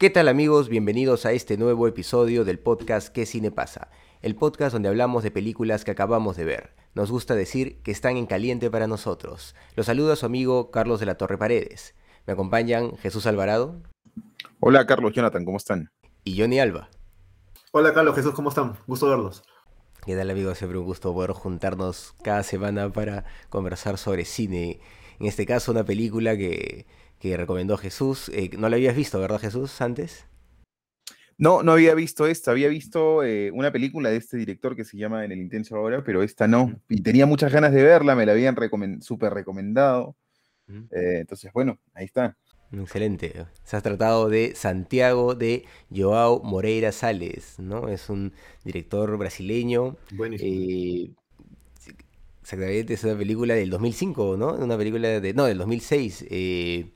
¿Qué tal amigos? Bienvenidos a este nuevo episodio del podcast ¿Qué cine pasa? El podcast donde hablamos de películas que acabamos de ver. Nos gusta decir que están en caliente para nosotros. Los saluda su amigo Carlos de la Torre Paredes. Me acompañan Jesús Alvarado. Hola Carlos, Jonathan, ¿cómo están? Y Johnny Alba. Hola Carlos, Jesús, ¿cómo están? Gusto verlos. ¿Qué tal amigos? Siempre un gusto poder juntarnos cada semana para conversar sobre cine. En este caso una película que que recomendó Jesús. Eh, no la habías visto, ¿verdad, Jesús, antes? No, no había visto esta. Había visto eh, una película de este director que se llama En el Intenso Ahora, pero esta no. Y tenía muchas ganas de verla, me la habían súper recomendado. Eh, entonces, bueno, ahí está. Excelente. Se ha tratado de Santiago de Joao Moreira Sales, ¿no? Es un director brasileño. Buenísimo. exactamente, es una película del 2005, ¿no? Una película de... No, del 2006. Eh,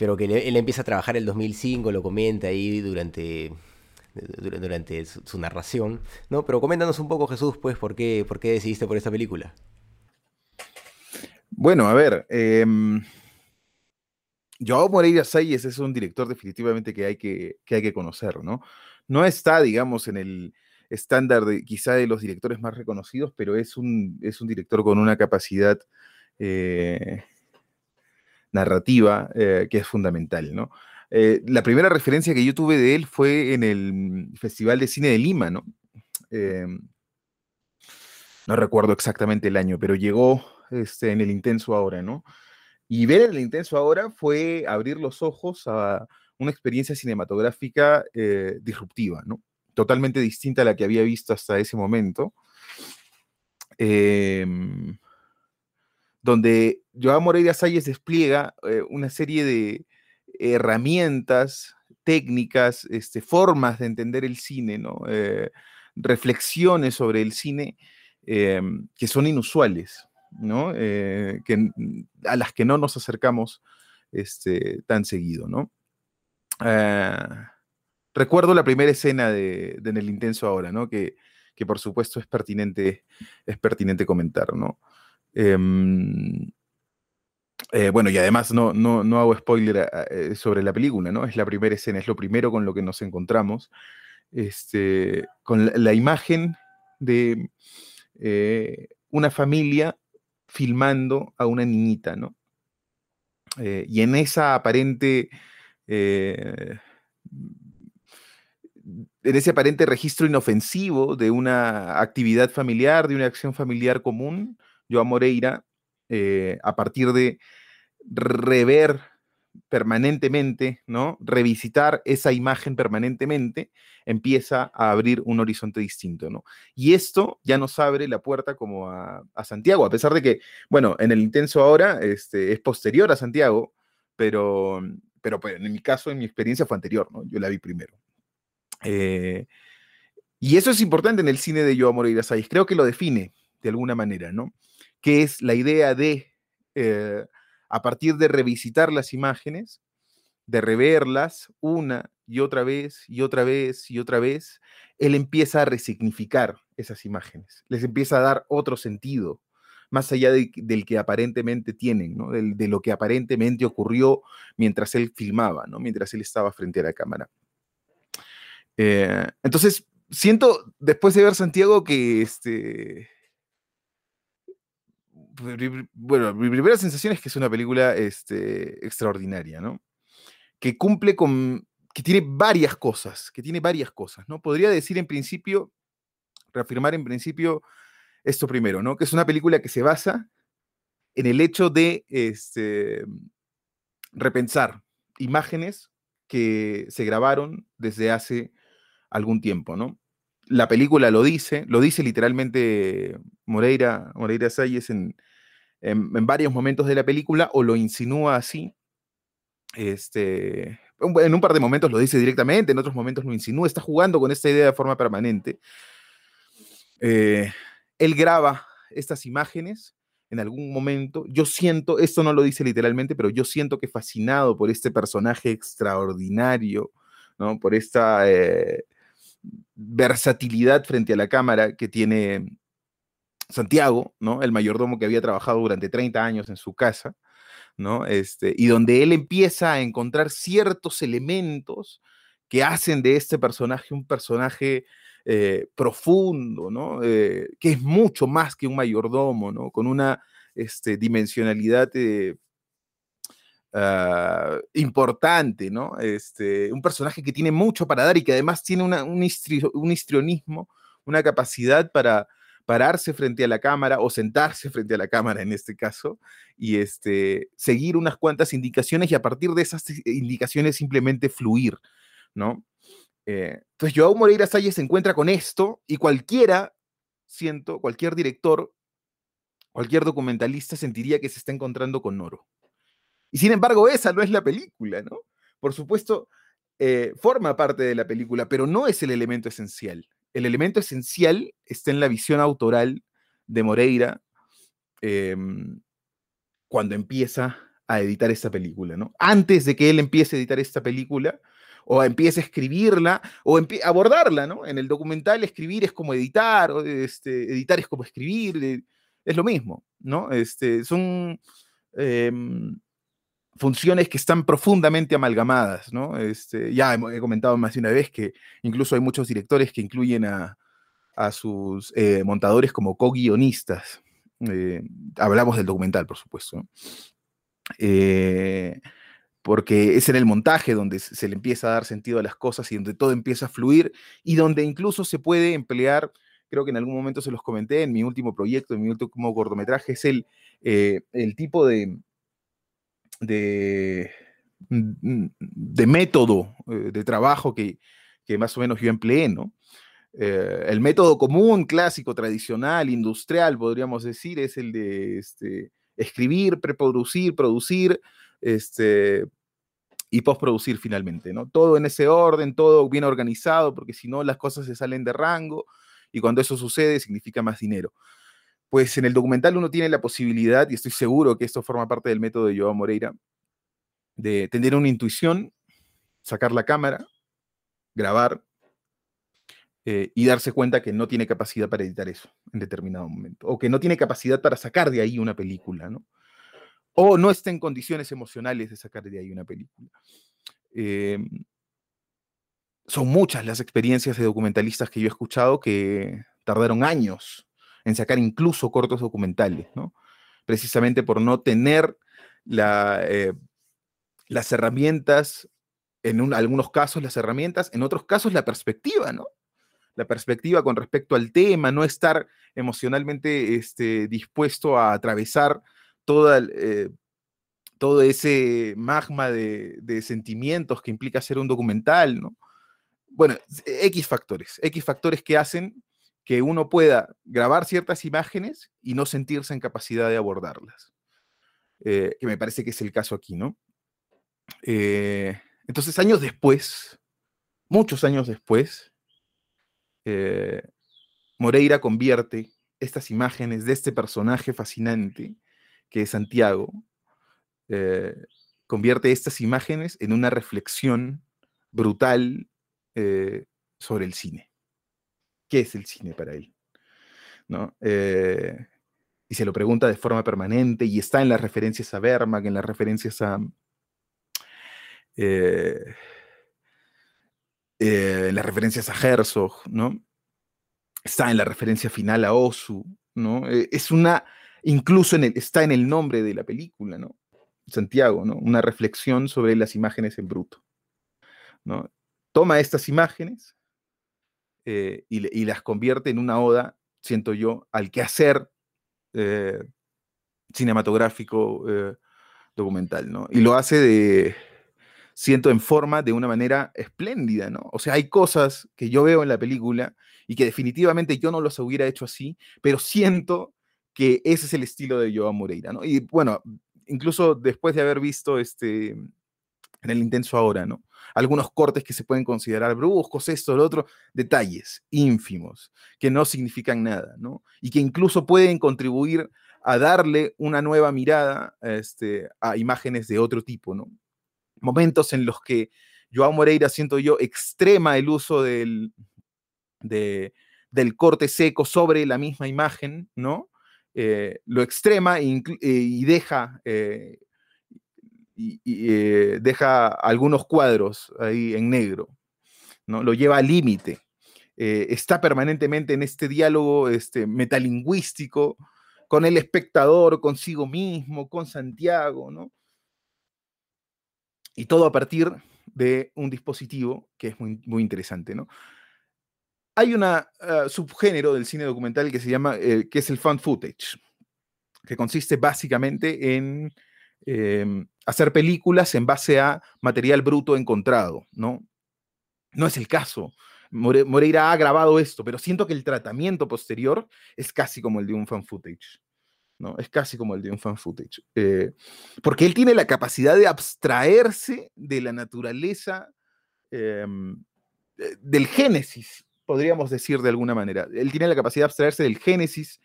pero que él, empieza a trabajar el 2005, lo comenta ahí durante, durante su, narración, ¿no? Pero coméntanos un poco, Jesús, pues, ¿por qué, por qué decidiste por esta película? Bueno, a ver, eh, Joao Moreira Salles es un director definitivamente que hay que, hay que conocer, ¿no? No está, digamos, en el estándar de quizá de los directores más reconocidos, pero es un, es un director con una capacidad eh, narrativa eh, que es fundamental, ¿no? Eh, la primera referencia que yo tuve de él fue en el Festival de Cine de Lima, ¿no? Em, no recuerdo exactamente el año, pero llegó este, en el Intenso Ahora, ¿no? Y ver el Intenso Ahora fue abrir los ojos a una experiencia cinematográfica eh, disruptiva, ¿no? Totalmente distinta a la que había visto hasta ese momento. Eh, donde Joao Moreira Salles despliega eh, una serie de herramientas, técnicas, este, formas de entender el cine, ¿no? Eh, reflexiones sobre el cine em, que son inusuales, ¿no? Eh, que, a las que no nos acercamos este, tan seguido. ¿no? recuerdo la primera escena de, En el Intenso ahora, ¿no? que, que por supuesto es pertinente, es pertinente comentar. ¿no? Em, eh, bueno, y además no, no, hago spoiler eh, sobre la película, ¿no? Es la primera escena, es lo primero con lo que nos encontramos, este, con la, imagen de eh, una familia filmando a una niñita, ¿no? y en esa aparente, en ese aparente registro inofensivo de una actividad familiar, de una acción familiar común, Joao Moreira, eh, a partir de rever permanentemente, ¿no? Revisitar esa imagen permanentemente, empieza a abrir un horizonte distinto, ¿no? Y esto ya nos abre la puerta como a, Santiago, a pesar de que, bueno, en el intenso ahora este, es posterior a Santiago, pero, pero pues, en mi caso, en mi experiencia fue anterior, ¿no? Yo la vi primero. Eh, y eso es importante en el cine de Joao Moreira Sáiz, creo que lo define de alguna manera, ¿no? Que es la idea de, eh, a partir de revisitar las imágenes, de reverlas una y otra vez y otra vez y otra vez, él empieza a resignificar esas imágenes, les empieza a dar otro sentido, más allá del que aparentemente tienen, ¿no? de lo que aparentemente ocurrió mientras él filmaba, ¿no? mientras él estaba frente a la cámara. Eh, entonces, siento, después de ver Santiago, que este, bueno, mi primera sensación es que es una película este, extraordinaria, ¿no? Que cumple con, que tiene varias cosas, que tiene varias cosas, ¿no? Podría decir en principio, reafirmar en principio esto primero, ¿no? Que es una película que se basa en el hecho de este, repensar imágenes que se grabaron desde hace algún tiempo, ¿no? La película lo dice, lo dice literalmente Moreira, Moreira Salles en, en, varios momentos de la película o lo insinúa así. este, en un par de momentos lo dice directamente, en otros momentos lo insinúa, está jugando con esta idea de forma permanente. Eh, él graba estas imágenes en algún momento. Yo siento, esto no lo dice literalmente, pero yo siento que fascinado por este personaje extraordinario, ¿no? Por esta eh, versatilidad frente a la cámara que tiene Santiago, ¿no? El mayordomo que había trabajado durante 30 años en su casa, ¿no? Este, y donde él empieza a encontrar ciertos elementos que hacen de este personaje un personaje eh, profundo, ¿no? Eh, que es mucho más que un mayordomo, ¿no? Con una este, dimensionalidad eh, ah, importante, ¿no? Este, un personaje que tiene mucho para dar y que además tiene un, histrionismo, una capacidad para pararse frente a la cámara o sentarse frente a la cámara en este caso y este, seguir unas cuantas indicaciones y a partir de esas indicaciones simplemente fluir, ¿no? Eh, entonces Joao Moreira Salles se encuentra con esto y cualquiera, siento, cualquier director, cualquier documentalista sentiría que se está encontrando con oro. Y sin embargo, esa no es la película, ¿no? Por supuesto, eh, forma parte de la película, pero no es el elemento esencial el elemento esencial está en la visión autoral de Moreira em, cuando empieza a editar esta película, ¿no? Antes de que él empiece a editar esta película, o empiece a escribirla, o abordarla, ¿no? En el documental escribir es como editar, o este, editar es como escribir, eh, es lo mismo, ¿no? Este, son em, funciones que están profundamente amalgamadas, ¿no? Este, ya he, comentado más de una vez que incluso hay muchos directores que incluyen a, sus eh, montadores como co-guionistas. Eh, hablamos del documental, por supuesto. Eh, porque es en el montaje donde se le empieza a dar sentido a las cosas y donde todo empieza a fluir y donde incluso se puede emplear, creo que en algún momento se los comenté en mi último proyecto, en mi último cortometraje, es el, el tipo de, de, mm, de método eh, de trabajo que, más o menos yo empleé. Eh, el método común, clásico, tradicional, industrial, podríamos decir, es el de este, escribir, preproducir, producir, este, y postproducir finalmente, ¿no? Todo en ese orden, todo bien organizado, porque si no las cosas se salen de rango y cuando eso sucede significa más dinero pues en el documental uno tiene la posibilidad, y estoy seguro que esto forma parte del método de Joao Moreira, de tener una intuición, sacar la cámara, grabar eh, y darse cuenta que no tiene capacidad para editar eso en determinado momento, o que no tiene capacidad para sacar de ahí una película, ¿no? O no está en condiciones emocionales de sacar de ahí una película. Em, son muchas las experiencias de documentalistas que yo he escuchado que tardaron años en sacar incluso cortos documentales, ¿no? Precisamente por no tener eh, las herramientas, en algunos casos las herramientas, en otros casos la perspectiva, ¿no? La perspectiva con respecto al tema, no estar emocionalmente este, dispuesto a atravesar eh, todo ese magma de, de, sentimientos que implica hacer un documental, ¿no? Bueno, X factores, X factores que hacen que uno pueda grabar ciertas imágenes y no sentirse en capacidad de abordarlas. Eh, que me parece que es el caso aquí, ¿no? Eh, entonces, años después, muchos años después, eh, Moreira convierte estas imágenes de este personaje fascinante que es Santiago, convierte estas imágenes en una reflexión brutal sobre el cine qué es el cine para él. ¿no? Eh, y se lo pregunta de forma permanente y está en las referencias a Vermack, en las referencias a... Eh, eh, en las referencias a Herzog, ¿no? Está en la referencia final a Osu, ¿no? es una, incluso está en el nombre de la película, ¿no? Santiago, ¿no? Una reflexión sobre las imágenes en bruto, ¿no? Toma estas imágenes eh, y, las convierte en una oda, siento yo, al quehacer eh, cinematográfico eh, documental, ¿no? Y lo hace de, siento, en forma de una manera espléndida, ¿no? O sea, hay cosas que yo veo en la película y que definitivamente yo no los hubiera hecho así, pero siento que ese es el estilo de Joao Moreira, ¿no? Y bueno, incluso después de haber visto este, en el intenso ahora, ¿no? Algunos cortes que se pueden considerar bruscos, esto, lo otro, detalles ínfimos, que no significan nada, ¿no? Y que incluso pueden contribuir a darle una nueva mirada este, a imágenes de otro tipo, ¿no? Momentos en los que Joao Moreira, siento yo, extrema el uso del, del corte seco sobre la misma imagen, ¿no? Eh, lo extrema e eh, y deja, eh, y, deja algunos cuadros ahí en negro, ¿no? Lo lleva al límite. está permanentemente en este diálogo este, metalingüístico con el espectador, consigo mismo, con Santiago, ¿no? Y todo a partir de un dispositivo que es muy, muy interesante, ¿no? Hay un eh, subgénero del cine documental que se llama, eh, que es el fan footage, que consiste básicamente en em, hacer películas en base a material bruto encontrado, ¿no? No es el caso. Moreira ha grabado esto, pero siento que el tratamiento posterior es casi como el de un fan footage. ¿no? Es casi como el de un fan footage. Eh, porque él tiene la capacidad de abstraerse de la naturaleza em, del génesis podríamos decir de alguna manera. Él tiene la capacidad de abstraerse del génesis,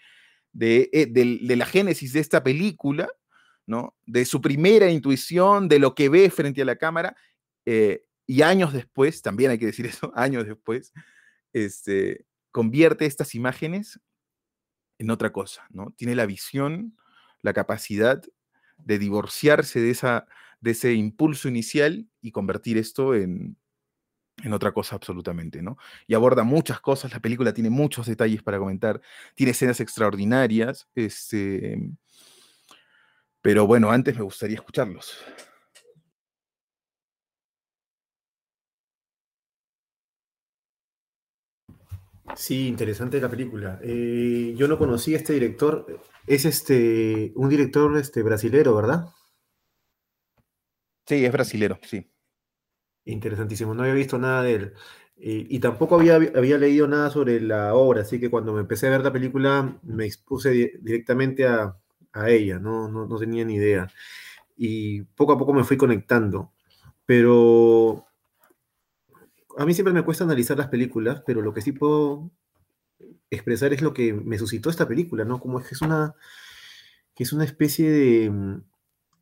de, eh, la génesis de esta película, ¿no? De su primera intuición, de lo que ve frente a la cámara, eh, y años después, también hay que decir eso, años después, este, convierte estas imágenes en otra cosa, ¿no? Tiene la visión, la capacidad de divorciarse de, esa, de ese impulso inicial y convertir esto en, en otra cosa absolutamente, ¿no? Y aborda muchas cosas, la película tiene muchos detalles para comentar, tiene escenas extraordinarias, este, pero bueno, antes me gustaría escucharlos. Sí, interesante la película. Eh, yo no conocí a este director, es este un director este brasilero, ¿verdad? Sí, es brasilero, sí. Interesantísimo, no había visto nada de él. y tampoco había, había leído nada sobre la obra, así que cuando me empecé a ver la película me expuse directamente a, ella, ¿no? No, tenía ni idea. Y poco a poco me fui conectando. Pero a mí siempre me cuesta analizar las películas, pero lo que sí puedo expresar es lo que me suscitó esta película, ¿no? Como es que es una, que es una especie de,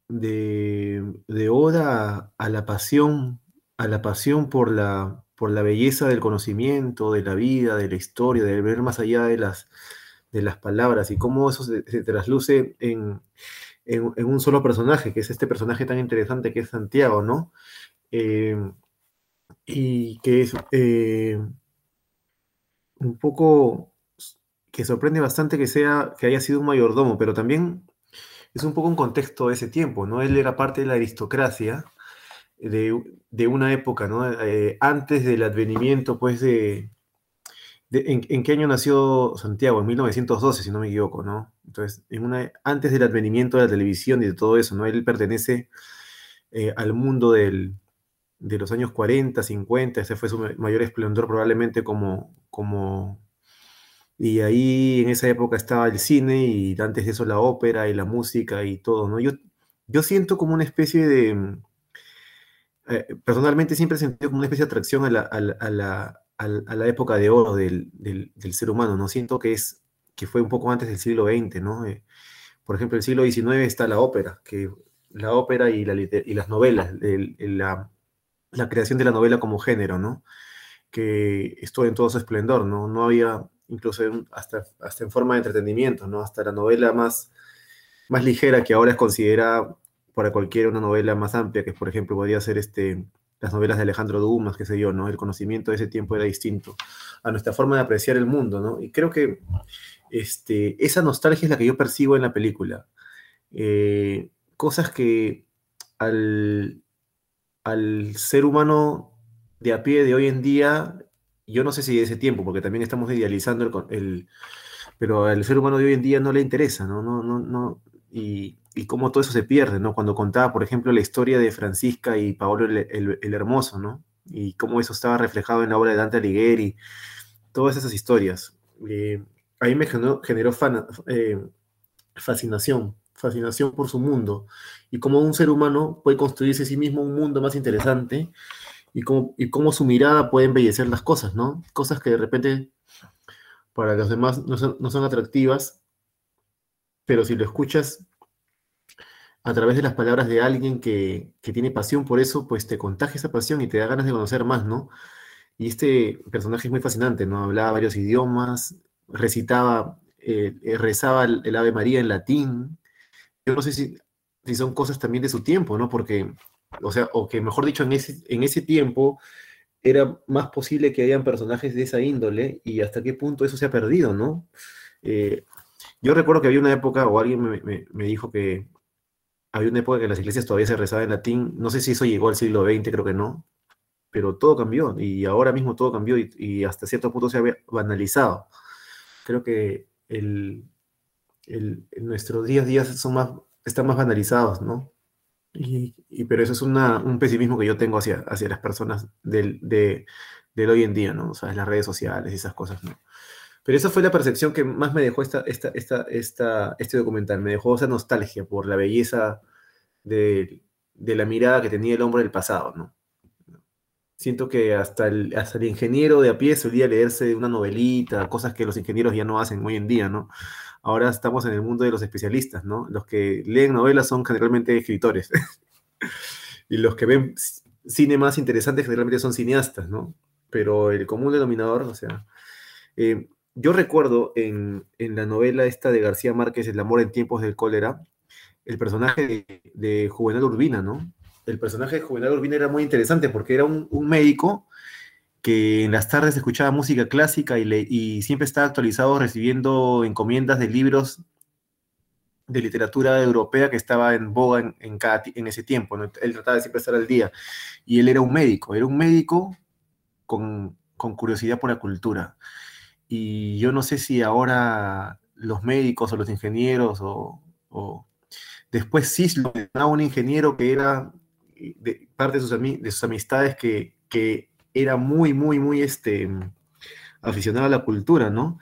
de, de oda a la pasión a la pasión por la, por la belleza del conocimiento, de la vida, de la historia, de ver más allá de las, de las palabras y cómo eso se, trasluce en, un solo personaje, que es este personaje tan interesante que es Santiago, ¿no? Eh, y que es eh, un poco que sorprende bastante que sea que haya sido un mayordomo, pero también es un poco un contexto de ese tiempo, ¿no? Él era parte de la aristocracia de, una época, ¿no? Eh, antes del advenimiento, pues, de... en, qué año nació Santiago? En 1912, si no me equivoco, ¿no? Entonces, antes del advenimiento de la televisión y de todo eso, ¿no? Él pertenece eh, al mundo del, de los años 40, 50, ese fue su mayor esplendor probablemente como, como... Y ahí en esa época estaba el cine y antes de eso la ópera y la música y todo, ¿no? Yo, yo siento como una especie de eh, personalmente siempre he sentido como una especie de atracción a la, época de oro del, del, ser humano, ¿no? Siento que, es, que fue un poco antes del siglo XX, ¿no? Eh, por ejemplo, el siglo XIX está la ópera, que la ópera y, la, y las novelas, la, la, creación de la novela como género, ¿no? Que estuvo en todo su esplendor, ¿no? No había, incluso hasta, hasta en forma de entretenimiento, ¿no? Hasta la novela más, más ligera que ahora es considerada para cualquiera una novela más amplia, que por ejemplo podría ser este, las novelas de Alejandro Dumas, qué sé yo, ¿no? El conocimiento de ese tiempo era distinto a nuestra forma de apreciar el mundo, ¿no? Y creo que este, esa nostalgia es la que yo percibo en la película. Eh, cosas que al, al ser humano de a pie de hoy en día, yo no sé si de ese tiempo, porque también estamos idealizando el, el pero al ser humano de hoy en día no le interesa, ¿no? no, no, no y, y cómo todo eso se pierde, ¿no? Cuando contaba, por ejemplo, la historia de Francisca y Paolo el, Hermoso, ¿no? Y cómo eso estaba reflejado en la obra de Dante Alighieri, todas esas historias. Eh, a mí me generó, eh, fascinación, fascinación por su mundo y cómo un ser humano puede construirse a sí mismo un mundo más interesante y cómo, y cómo su mirada puede embellecer las cosas, ¿no? Cosas que de repente para los demás no son, no son atractivas, pero si lo escuchas a través de las palabras de alguien que, que, tiene pasión por eso, pues te contagia esa pasión y te da ganas de conocer más, ¿no? Y este personaje es muy fascinante, ¿no? Hablaba varios idiomas, recitaba, eh, eh, rezaba el, Ave María en latín. Yo no sé si, si son cosas también de su tiempo, ¿no? Porque, o sea, o que mejor dicho, en ese, en ese tiempo era más posible que hayan personajes de esa índole y hasta qué punto eso se ha perdido, ¿no? Eh, yo recuerdo que había una época, o alguien me, me, dijo que había una época que las iglesias todavía se rezaba en latín, no sé si eso llegó al siglo XX, creo que no, pero todo cambió y ahora mismo todo cambió y, hasta cierto punto se ha banalizado. Creo que el, el, nuestros días días son más, están más banalizados, ¿no? Y, pero eso es un pesimismo que yo tengo hacia, hacia las personas del, de, del hoy en día, ¿no? O sea, las redes sociales y esas cosas, ¿no? Pero esa fue la percepción que más me dejó esta, esta, esta, esta, este documental. Me dejó esa nostalgia por la belleza de, de la mirada que tenía el hombre del pasado, ¿no? Siento que hasta el, hasta el ingeniero de a pie solía leerse una novelita, cosas que los ingenieros ya no hacen hoy en día, ¿no? Ahora estamos en el mundo de los especialistas, ¿no? Los que leen novelas son generalmente escritores. y los que ven cine más interesante generalmente son cineastas, ¿no? Pero el común denominador, o sea... Eh, yo recuerdo en, en, la novela esta de García Márquez, El amor en tiempos del cólera, el personaje de, de Juvenal Urbina, ¿no? el personaje de Juvenal Urbina era muy interesante porque era un, médico que en las tardes escuchaba música clásica y, y, siempre estaba actualizado recibiendo encomiendas de libros de literatura europea que estaba en boga en, en, ese tiempo. Él trataba de siempre estar al día. Y él era un médico, era un médico con, curiosidad por la cultura. Y yo no sé si ahora los médicos o los ingenieros o, después sí lo un ingeniero que era parte de sus, de sus amistades que, que, era muy, muy, muy este, aficionado a la cultura, ¿no?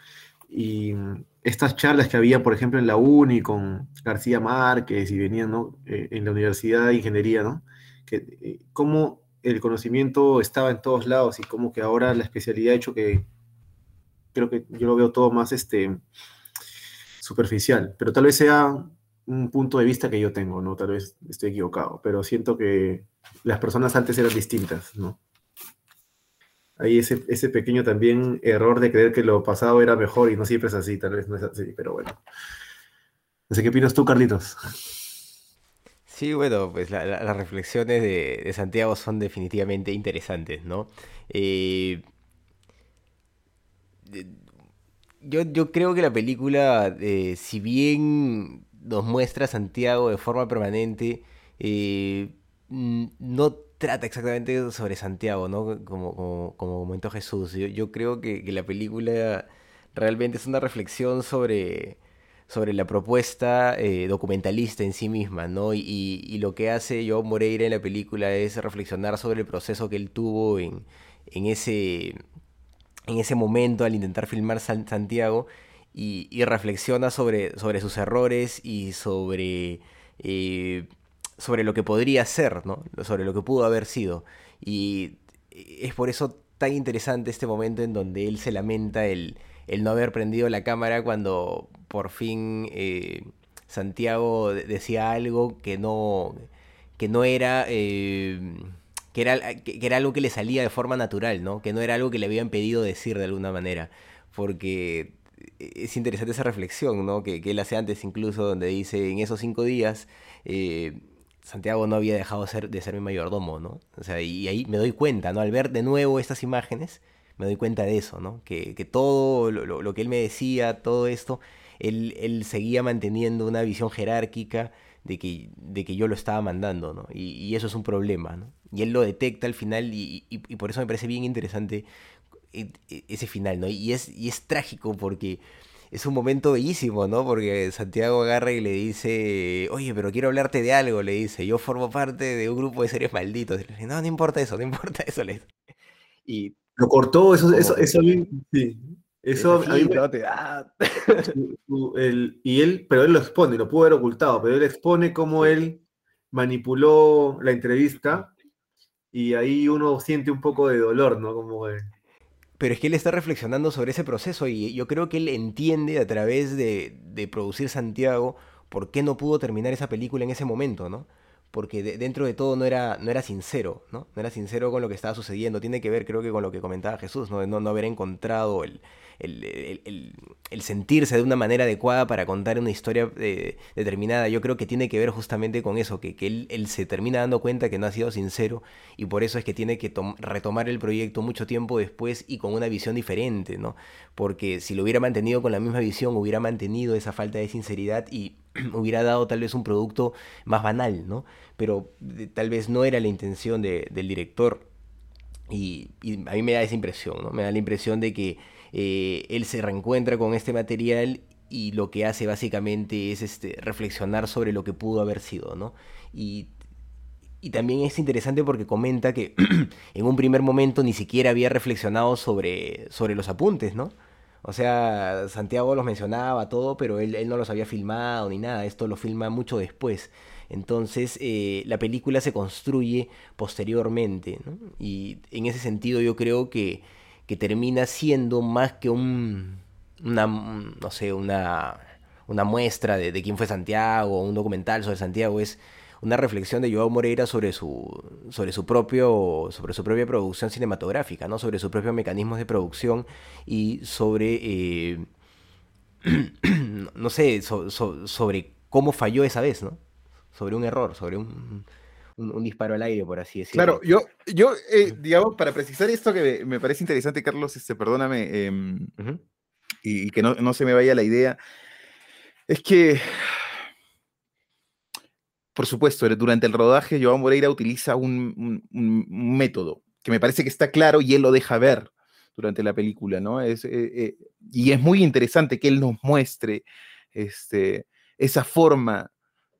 Y estas charlas que había, por ejemplo, en la UNI con García Márquez y venían, ¿no? Eh, en la Universidad de Ingeniería, ¿no? Que, eh, cómo el conocimiento estaba en todos lados y cómo que ahora la especialidad ha hecho que creo que yo lo veo todo más este superficial, pero tal vez sea un punto de vista que yo tengo, ¿no? Tal vez estoy equivocado, pero siento que las personas antes eran distintas, ¿no? Hay ese, ese pequeño también error de creer que lo pasado era mejor y no siempre es así, tal vez no es así, pero bueno. No sé qué opinas tú, Carlitos. Sí, bueno, pues las reflexiones de, Santiago son definitivamente interesantes, ¿no? Eh, yo, yo, creo que la película, eh, si bien nos muestra Santiago de forma permanente, eh, no trata exactamente sobre Santiago, ¿no? Como, como, como comentó Jesús. Yo, creo que, la película realmente es una reflexión sobre, sobre la propuesta eh, documentalista en sí misma, ¿no? Y, lo que hace Joao Moreira en la película es reflexionar sobre el proceso que él tuvo en, en, ese, en ese momento al intentar filmar Santiago y, reflexiona sobre, sobre sus errores y sobre, eh, sobre lo que podría ser, ¿no? sobre lo que pudo haber sido. Y es por eso tan interesante este momento en donde él se lamenta el, el no haber prendido la cámara cuando por fin eh, Santiago decía algo que no, que no era... Eh, que era, que era algo que le salía de forma natural, ¿no? Que no era algo que le habían pedido decir de alguna manera. Porque es interesante esa reflexión, ¿no? Que, él hace antes incluso, donde dice, en esos cinco días, eh, Santiago no había dejado ser, de ser mi mayordomo, ¿no? O sea, y ahí me doy cuenta, ¿no? Al ver de nuevo estas imágenes, me doy cuenta de eso, ¿no? Que, todo lo, que él me decía, todo esto, él, seguía manteniendo una visión jerárquica de que, de que yo lo estaba mandando, ¿no? Y, eso es un problema, ¿no? Y él lo detecta al final y, y por eso me parece bien interesante e, e, ese final, ¿no? Y es, y es trágico porque es un momento bellísimo, ¿no? Porque Santiago agarra y le dice, oye, pero quiero hablarte de algo, le dice, yo formo parte de un grupo de seres malditos. le dice, no, no importa eso, no importa eso, le Y lo cortó, eso, eso, eso, sí. Eso a mí te da. y él, pero él lo expone, lo pudo haber ocultado, pero él expone cómo él manipuló la entrevista y ahí uno siente un poco de dolor, ¿no? Como Pero es que él está reflexionando sobre ese proceso y yo creo que él entiende a través de, de producir Santiago por qué no pudo terminar esa película en ese momento, ¿no? porque dentro de todo no era, no era sincero, ¿no? No era sincero con lo que estaba sucediendo. Tiene que ver, creo que, con lo que comentaba Jesús, ¿no? no, no haber encontrado el, el, sentirse de una manera adecuada para contar una historia eh, determinada, yo creo que tiene que ver justamente con eso, que, él, se termina dando cuenta que no ha sido sincero y por eso es que tiene que retomar el proyecto mucho tiempo después y con una visión diferente, ¿no? Porque si lo hubiera mantenido con la misma visión, hubiera mantenido esa falta de sinceridad y hubiera dado tal vez un producto más banal, ¿no? Pero tal vez no era la intención del director. Y, y, a mí me da esa impresión, ¿no? Me da la impresión de que eh, él se reencuentra con este material y lo que hace básicamente es este, reflexionar sobre lo que pudo haber sido, ¿no? Y, también es interesante porque comenta que en un primer momento ni siquiera había reflexionado sobre, sobre los apuntes, ¿no? O sea, Santiago los mencionaba todo, pero él, no los había filmado ni nada, esto lo filma mucho después. Entonces, eh, la película se construye posteriormente. Y en ese sentido yo creo que que termina siendo más que un, una, no sé, una, una muestra de, quién fue Santiago, un documental sobre Santiago, es una reflexión de Joao Moreira sobre su, sobre su, propio, sobre su propia producción cinematográfica, ¿no? sobre sus propios mecanismos de producción y sobre, eh, no sé, sobre cómo falló esa vez, ¿no? sobre un error, sobre un, un, disparo al aire, por así decirlo. Claro, yo, yo eh, digamos, para precisar esto que me, parece interesante, Carlos, este, perdóname, em, y, que no, se me vaya la idea, es que, por supuesto, durante el rodaje, Joan Moreira utiliza un, método que me parece que está claro y él lo deja ver durante la película, ¿no? Es, eh, eh, y es muy interesante que él nos muestre este, esa forma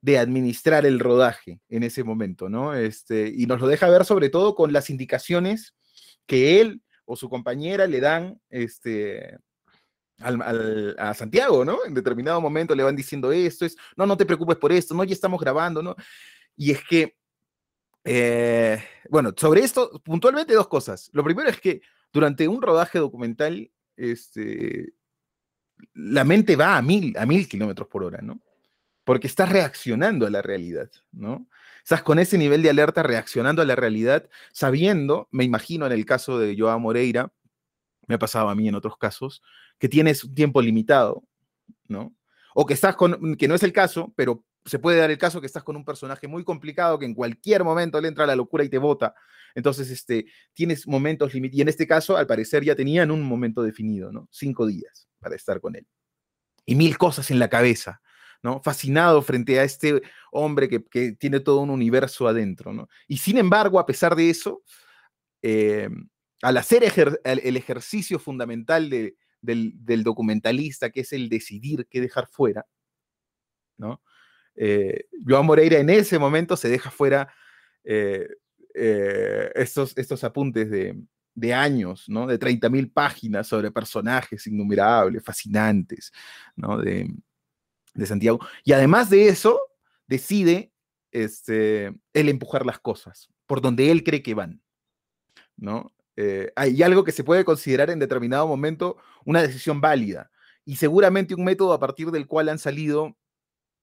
de administrar el rodaje en ese momento, ¿no? Este, y nos lo deja ver sobre todo con las indicaciones que él o su compañera le dan este, a Santiago, ¿no? En determinado momento le van diciendo esto, es, no, no te preocupes por esto, no, ya estamos grabando, ¿no? Y es que, eh, bueno, sobre esto, puntualmente dos cosas. Lo primero es que durante un rodaje documental, este, la mente va a mil, a mil kilómetros por hora, ¿no? Porque estás reaccionando a la realidad, ¿no? Estás con ese nivel de alerta reaccionando a la realidad, sabiendo, me imagino en el caso de Joao Moreira, me ha pasado a mí en otros casos, que tienes un tiempo limitado, ¿no? O que estás con, que no es el caso, pero se puede dar el caso que estás con un personaje muy complicado que en cualquier momento le entra la locura y te bota. Entonces, este, tienes momentos limitados. Y en este caso, al parecer, ya tenían un momento definido, ¿no? Cinco días para estar con él. Y mil cosas en la cabeza. Fascinado frente a este hombre que, tiene todo un universo adentro, ¿no? Y sin embargo, a pesar de eso, eh, al hacer el, ejercicio fundamental del, documentalista, que es el decidir qué dejar fuera, ¿no? Eh, Joan Moreira en ese momento se deja fuera eh, estos, estos apuntes de, de años, ¿no? De 30.000 páginas sobre personajes innumerables, fascinantes, ¿no? De, de Santiago. Y además de eso, decide este, él empujar las cosas por donde él cree que van. ¿no? Eh, hay algo que se puede considerar en determinado momento una decisión válida y seguramente un método a partir del cual han salido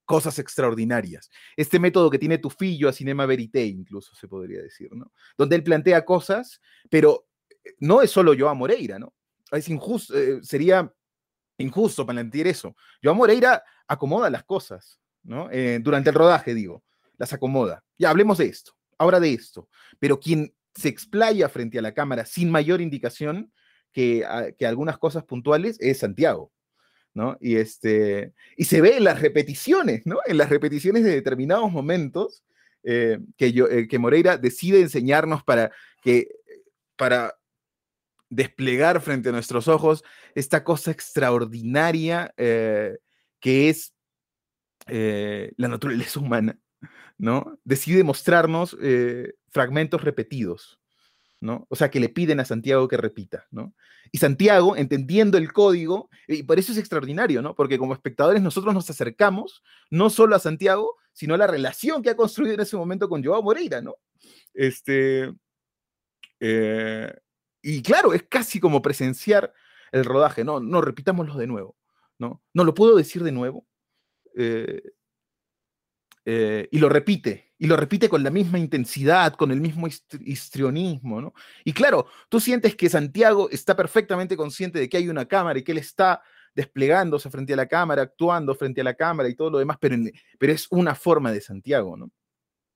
cosas extraordinarias. Este método que tiene Tufillo a Cinema Verité, incluso se podría decir, ¿no? Donde él plantea cosas, pero eh, no es solo Joa Moreira, ¿no? Es injusto, eh, sería injusto plantear eso. Joa Moreira acomoda las cosas, ¿no? Eh, durante el rodaje, digo, las acomoda. Ya hablemos de esto, ahora de esto. Pero quien se explaya frente a la cámara sin mayor indicación que, ah, que algunas cosas puntuales es Santiago. ¿no? Y, este, y se ve en las repeticiones, ¿no? En las repeticiones de determinados momentos eh, que, yo, eh, que Moreira decide enseñarnos para, que, para desplegar frente a nuestros ojos esta cosa extraordinaria que es eh, la naturaleza humana, ¿no? Decide mostrarnos eh, fragmentos repetidos, ¿no? O sea, que le piden a Santiago que repita, ¿no? Y Santiago, entendiendo el código, y por eso es extraordinario, ¿no? Porque como espectadores nosotros nos acercamos no solo a Santiago, sino a la relación que ha construido en ese momento con Joao Moreira, ¿no? Este, eh, y claro, es casi como presenciar el rodaje, no, no, repitámoslo de nuevo, ¿no? No lo puedo decir de nuevo. Eh, eh, y lo repite, y lo repite con la misma intensidad, con el mismo histrionismo, ¿no? Y claro, tú sientes que Santiago está perfectamente consciente de que hay una cámara y que él está desplegándose frente a la cámara, actuando frente a la cámara y todo lo demás, pero, pero es una forma de Santiago, ¿no?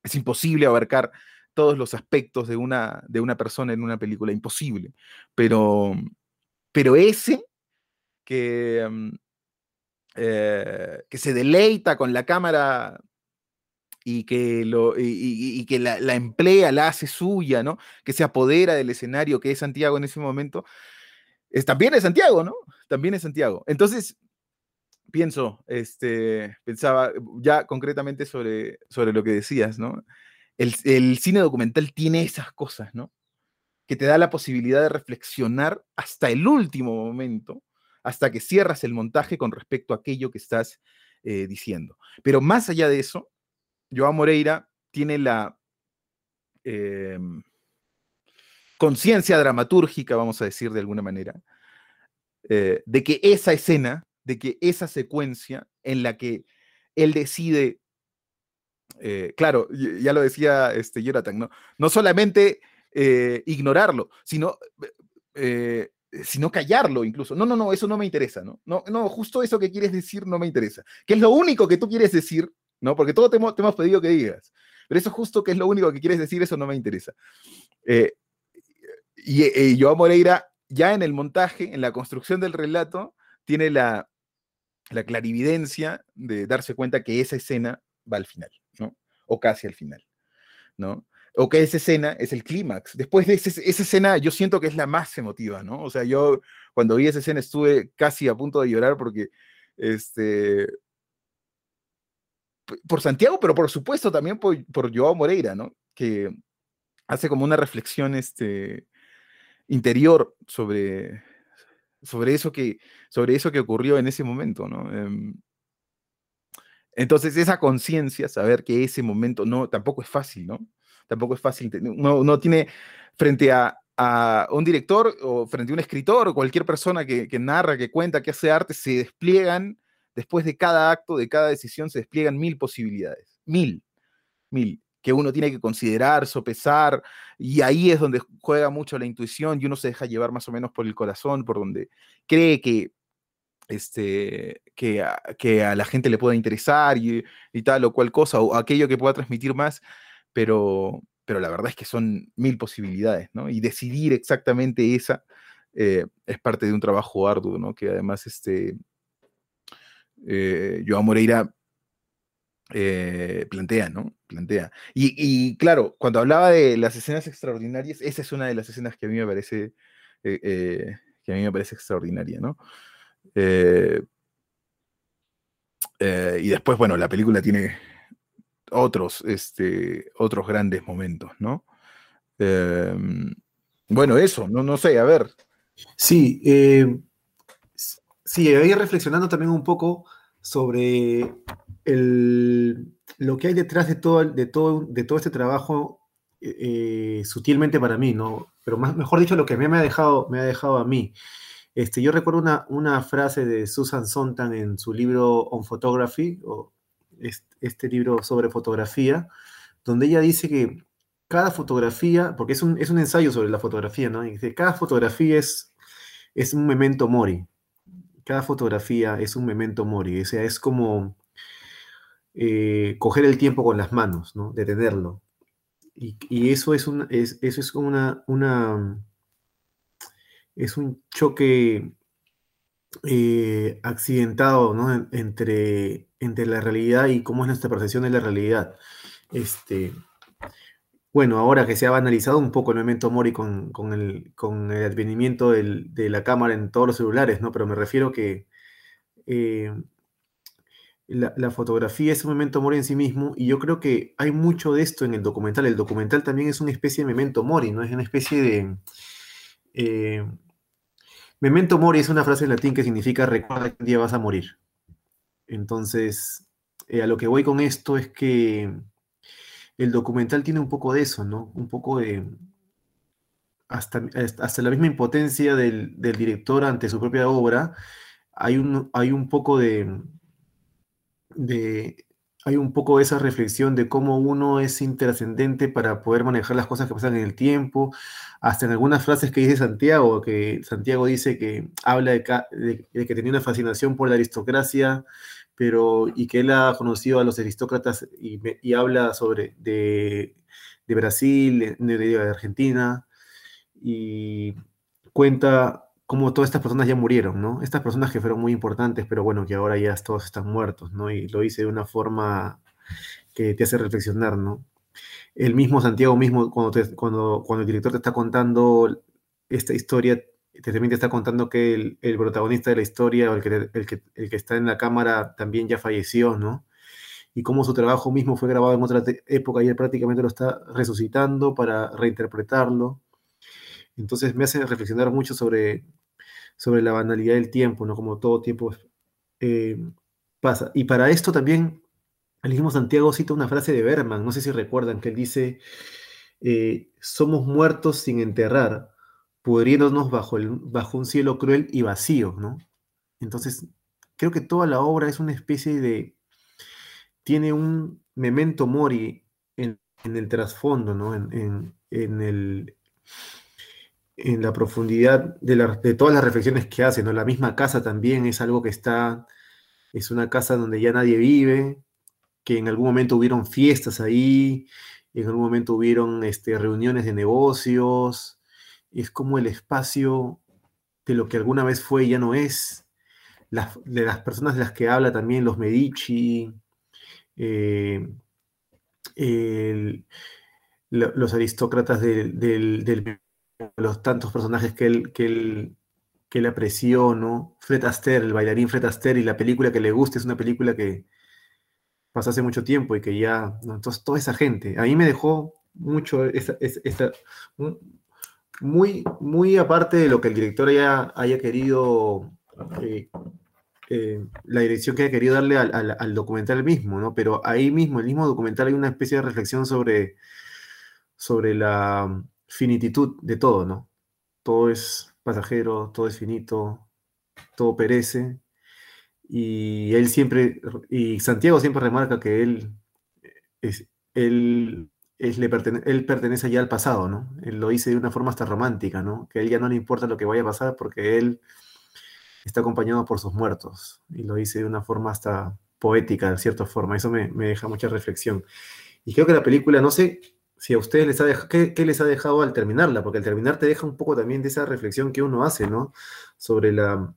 Es imposible abarcar todos los aspectos de una, de una persona en una película, imposible. Pero, pero ese que, mm, eh, que se deleita con la cámara y que, lo, y, que la, emplea, la hace suya, ¿no? Que se apodera del escenario que es Santiago en ese momento, es, también es Santiago, ¿no? También es Santiago. Entonces, pienso, este, pensaba ya concretamente sobre, sobre lo que decías, ¿no? El, cine documental tiene esas cosas, ¿no? Que te da la posibilidad de reflexionar hasta el último momento, hasta que cierras el montaje con respecto a aquello que estás eh, diciendo. Pero más allá de eso, Joao Moreira tiene la em, conciencia dramatúrgica, vamos a decir de alguna manera, eh, de que esa escena, de que esa secuencia en la que él decide, eh, claro, ya lo decía este Jonathan, ¿no? no solamente eh, ignorarlo, sino, sino callarlo incluso. No, no, no, eso no me interesa, ¿no? No, no, justo eso que quieres decir no me interesa. Que es lo único que tú quieres decir ¿no? Porque todo te hemos, pedido que digas. Pero eso justo que es lo único que quieres decir, eso no me interesa. Eh, y, y Joao Moreira, ya en el montaje, en la construcción del relato, tiene la, la clarividencia de darse cuenta que esa escena va al final. O casi al final, ¿no? O que esa escena es el clímax. Después de esa escena, yo siento que es la más emotiva, ¿no? O sea, yo cuando vi esa escena estuve casi a punto de llorar porque, este, por Santiago, pero por supuesto también por, Joao Moreira, ¿no? Que hace como una reflexión este, interior sobre, sobre, eso que, sobre eso que ocurrió en ese momento, ¿no? Em, entonces, esa conciencia, saber que ese momento no, tampoco es fácil, ¿no? Tampoco es fácil. No, tiene frente a, a, un director o frente a un escritor o cualquier persona que, que narra, que cuenta, que hace arte, se despliegan después de cada acto, de cada decisión, se despliegan mil posibilidades. Mil, mil, que uno tiene que considerar, sopesar, y ahí es donde juega mucho la intuición y uno se deja llevar más o menos por el corazón, por donde cree que, este, que, a, la gente le pueda interesar y, tal o cual cosa, o aquello que pueda transmitir más, pero, pero la verdad es que son mil posibilidades, ¿no? Y decidir exactamente esa eh, es parte de un trabajo arduo, ¿no? Que además este, eh, Joao Moreira eh, plantea, ¿no? Plantea. Y, claro, cuando hablaba de las escenas extraordinarias, esa es una de las escenas que a mí me parece, eh, que a mí me parece extraordinaria, ¿no? Y después, bueno, la película tiene otros, este, otros grandes momentos, ¿no? bueno, eso, no, no sé, a ver. Sí, Sí, ahí reflexionando también un poco sobre lo que hay detrás de todo, de todo, de todo este trabajo eh, eh, sutilmente para mí, ¿no? Pero más, mejor dicho, lo que me ha dejado, me ha dejado a mí. Este, yo recuerdo una, una frase de Susan Sontag en su libro On Photography, o este, libro sobre fotografía, donde ella dice que cada fotografía, porque es un, es un ensayo sobre la fotografía, ¿no? Y dice, cada fotografía es, es un memento mori, cada fotografía es un memento mori, o sea, es como eh, coger el tiempo con las manos, ¿no? Detenerlo. Y, eso es un, eso es una, una, es un choque eh, accidentado, ¿no? Entre, entre la realidad y cómo es nuestra percepción de la realidad. Este, bueno, ahora que se ha banalizado un poco el memento mori con, el, con el advenimiento de la cámara en todos los celulares, ¿no? Pero me refiero que eh, la, fotografía es un memento mori en sí mismo y yo creo que hay mucho de esto en el documental. El documental también es una especie de memento mori, ¿no? Es una especie de... Eh, memento mori es una frase en latín que significa recuerda que un día vas a morir. Entonces, eh, a lo que voy con esto es que el documental tiene un poco de eso, ¿no? Un poco de... Hasta, hasta la misma impotencia del, del director ante su propia obra, hay un, hay un poco de de, hay un poco esa reflexión de cómo uno es intrascendente para poder manejar las cosas que pasan en el tiempo, hasta en algunas frases que dice Santiago, que Santiago dice que habla de, que tenía una fascinación por la aristocracia, pero y que él ha conocido a los aristócratas y, habla sobre de, de Brasil, de, de Argentina, y cuenta como todas estas personas ya murieron, ¿no? Estas personas que fueron muy importantes, pero bueno, que ahora ya todos están muertos, ¿no? Y lo hice de una forma que te hace reflexionar, ¿no? El mismo Santiago mismo, cuando, cuando, cuando el director te está contando esta historia, te también te está contando que el, el protagonista de la historia o el que, el, que, el que está en la cámara también ya falleció, ¿no? Y cómo su trabajo mismo fue grabado en otra época y él prácticamente lo está resucitando para reinterpretarlo. Entonces me hace reflexionar mucho sobre sobre la banalidad del tiempo, ¿no? Como todo tiempo eh, pasa. Y para esto también el mismo Santiago cita una frase de Berman, no sé si recuerdan, que él dice, eh, somos muertos sin enterrar, pudriéndonos bajo, bajo un cielo cruel y vacío, ¿no? Entonces, creo que toda la obra es una especie de, tiene un memento mori en, el trasfondo, ¿no? en el en la profundidad de, todas las reflexiones que hace, ¿no? La misma casa también es algo que está, es una casa donde ya nadie vive, que en algún momento hubieron fiestas ahí, en algún momento hubieron este, reuniones de negocios, es como el espacio de lo que alguna vez fue y ya no es, de las personas de las que habla también los Medici, eh, los aristócratas del los tantos personajes que él, que él, que él apreció, ¿no? Fred el bailarín Fred Astaire, y la película que le gusta es una película que pasó hace mucho tiempo y que ya, entonces toda esa gente, a mí me dejó mucho, esta, muy, muy aparte de lo que el director haya, haya querido, eh, eh, la dirección que haya querido darle al, al, documental mismo, ¿no? Pero ahí mismo, el mismo documental, hay una especie de reflexión sobre, sobre la, finititud de todo, ¿no? Todo es pasajero, todo es finito, todo perece. Y él siempre, y Santiago siempre remarca que él, es, él, le él pertenece ya al pasado, ¿no? Él lo dice de una forma hasta romántica, ¿no? Que a él ya no le importa lo que vaya a pasar porque él está acompañado por sus muertos. Y lo dice de una forma hasta poética, de cierta forma. Eso me, me deja mucha reflexión. Y creo que la película, no sé, si a ustedes les ha dejado, ¿qué, les ha dejado al terminarla? Porque al terminar te deja un poco también de esa reflexión que uno hace, ¿no? Sobre la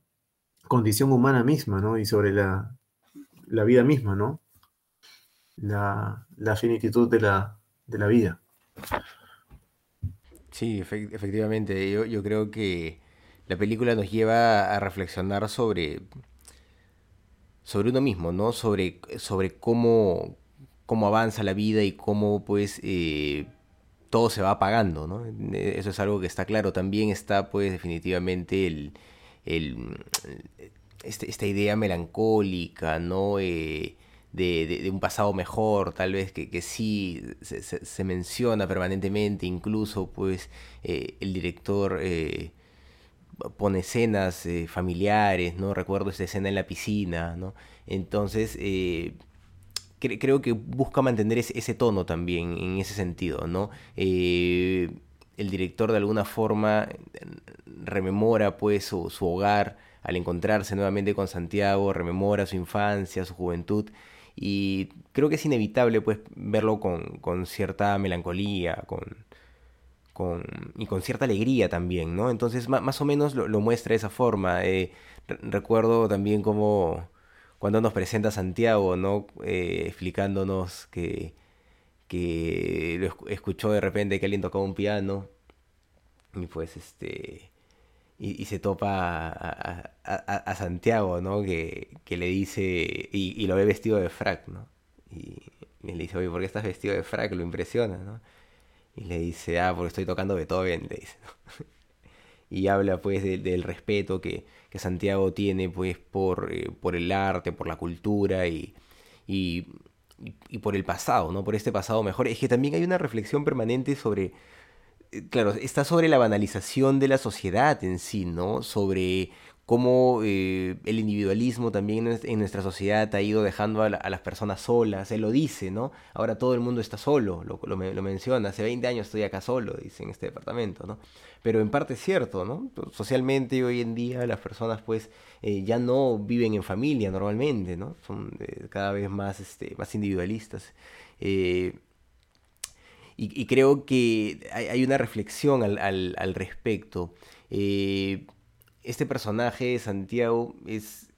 condición humana misma, ¿no? Y sobre la, vida misma, ¿no? La, finitud de la, vida. Sí, efectivamente. Yo, yo creo que la película nos lleva a reflexionar sobre, sobre uno mismo, ¿no? Sobre, sobre cómo, cómo avanza la vida y cómo pues eh, todo se va apagando, ¿no? Eh, eso es algo que está claro. También está pues definitivamente el, este, esta idea melancólica, ¿no? Eh, de, un pasado mejor, tal vez que, que sí se, menciona permanentemente, incluso pues el director pone escenas familiares, ¿no? Recuerdo esta escena en la piscina, ¿no? Entonces, creo que busca mantener ese, tono también en ese sentido, ¿no? Eh, el director de alguna forma rememora pues su, hogar al encontrarse nuevamente con Santiago, rememora su infancia, su juventud y creo que es inevitable pues verlo con, cierta melancolía, con, con, y con cierta alegría también, ¿no? Entonces más, o menos lo, muestra de esa forma. Eh, recuerdo también como cuando nos presenta Santiago, ¿no? Eh, explicándonos que, lo escuchó de repente que alguien tocaba un piano y pues este y, se topa a, Santiago, ¿no? Que, le dice, y, lo ve vestido de frac, ¿no? Y, le dice, oye, ¿por qué estás vestido de frac? Lo impresiona, ¿no? Y le dice, ah, porque estoy tocando Beethoven, le dice. y habla pues del respeto que, Santiago tiene pues por, eh, por el arte, por la cultura y, y, y, por el pasado, ¿no? Por este pasado mejor. Es que también hay una reflexión permanente sobre eh, claro, está sobre la banalización de la sociedad en sí, ¿no? Sobre cómo eh, el individualismo también en nuestra sociedad ha ido dejando a, las personas solas. Él lo dice, ¿no? Ahora todo el mundo está solo, lo, lo, menciona. Hace 20 años estoy acá solo, dice en este departamento, ¿no? Pero en parte es cierto, ¿no? Socialmente hoy en día las personas pues eh, ya no viven en familia normalmente, ¿no? Son cada vez más, este, más individualistas. Y, creo que hay, una reflexión al, respecto. Eh, este personaje de Santiago es,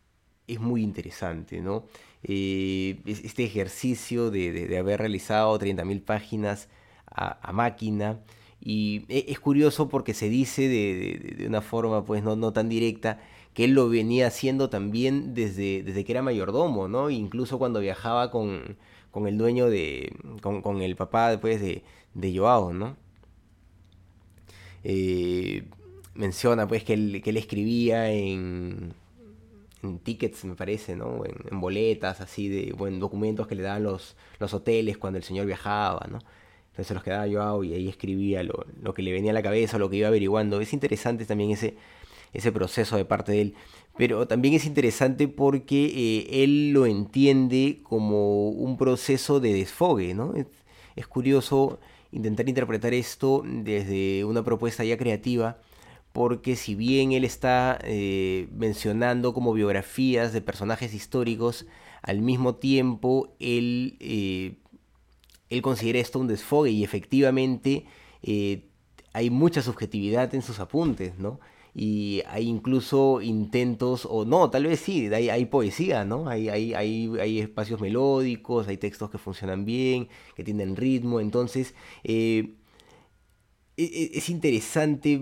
es muy interesante, ¿no? Eh, este ejercicio de, haber realizado 30.000 páginas a, máquina. Y e, es curioso porque se dice de, una forma pues no, no tan directa que él lo venía haciendo también desde, desde que era mayordomo, ¿no? Incluso cuando viajaba con, con el dueño de, con, el papá después de, de Joao, ¿no? Eh, menciona pues que él, que él escribía en, en, tickets, me parece, ¿no? En, boletas, así, de, bueno, documentos que le daban los, los hoteles cuando el señor viajaba, ¿no? Entonces los quedaba Joao y ahí escribía lo, lo que le venía a la cabeza, lo que iba averiguando. Es interesante también ese, ese proceso de parte de él. Pero también es interesante porque eh, él lo entiende como un proceso de desfogue, ¿no? Es, curioso intentar interpretar esto desde una propuesta ya creativa, porque si bien él está eh, mencionando como biografías de personajes históricos, al mismo tiempo él, eh, él considera esto un desfogue y efectivamente hay mucha subjetividad en sus apuntes, ¿no? y hay incluso intentos, o no, tal vez sí, hay, poesía, ¿no? Hay, hay, hay, espacios melódicos, hay textos que funcionan bien, que tienen ritmo, entonces eh, e, e, es interesante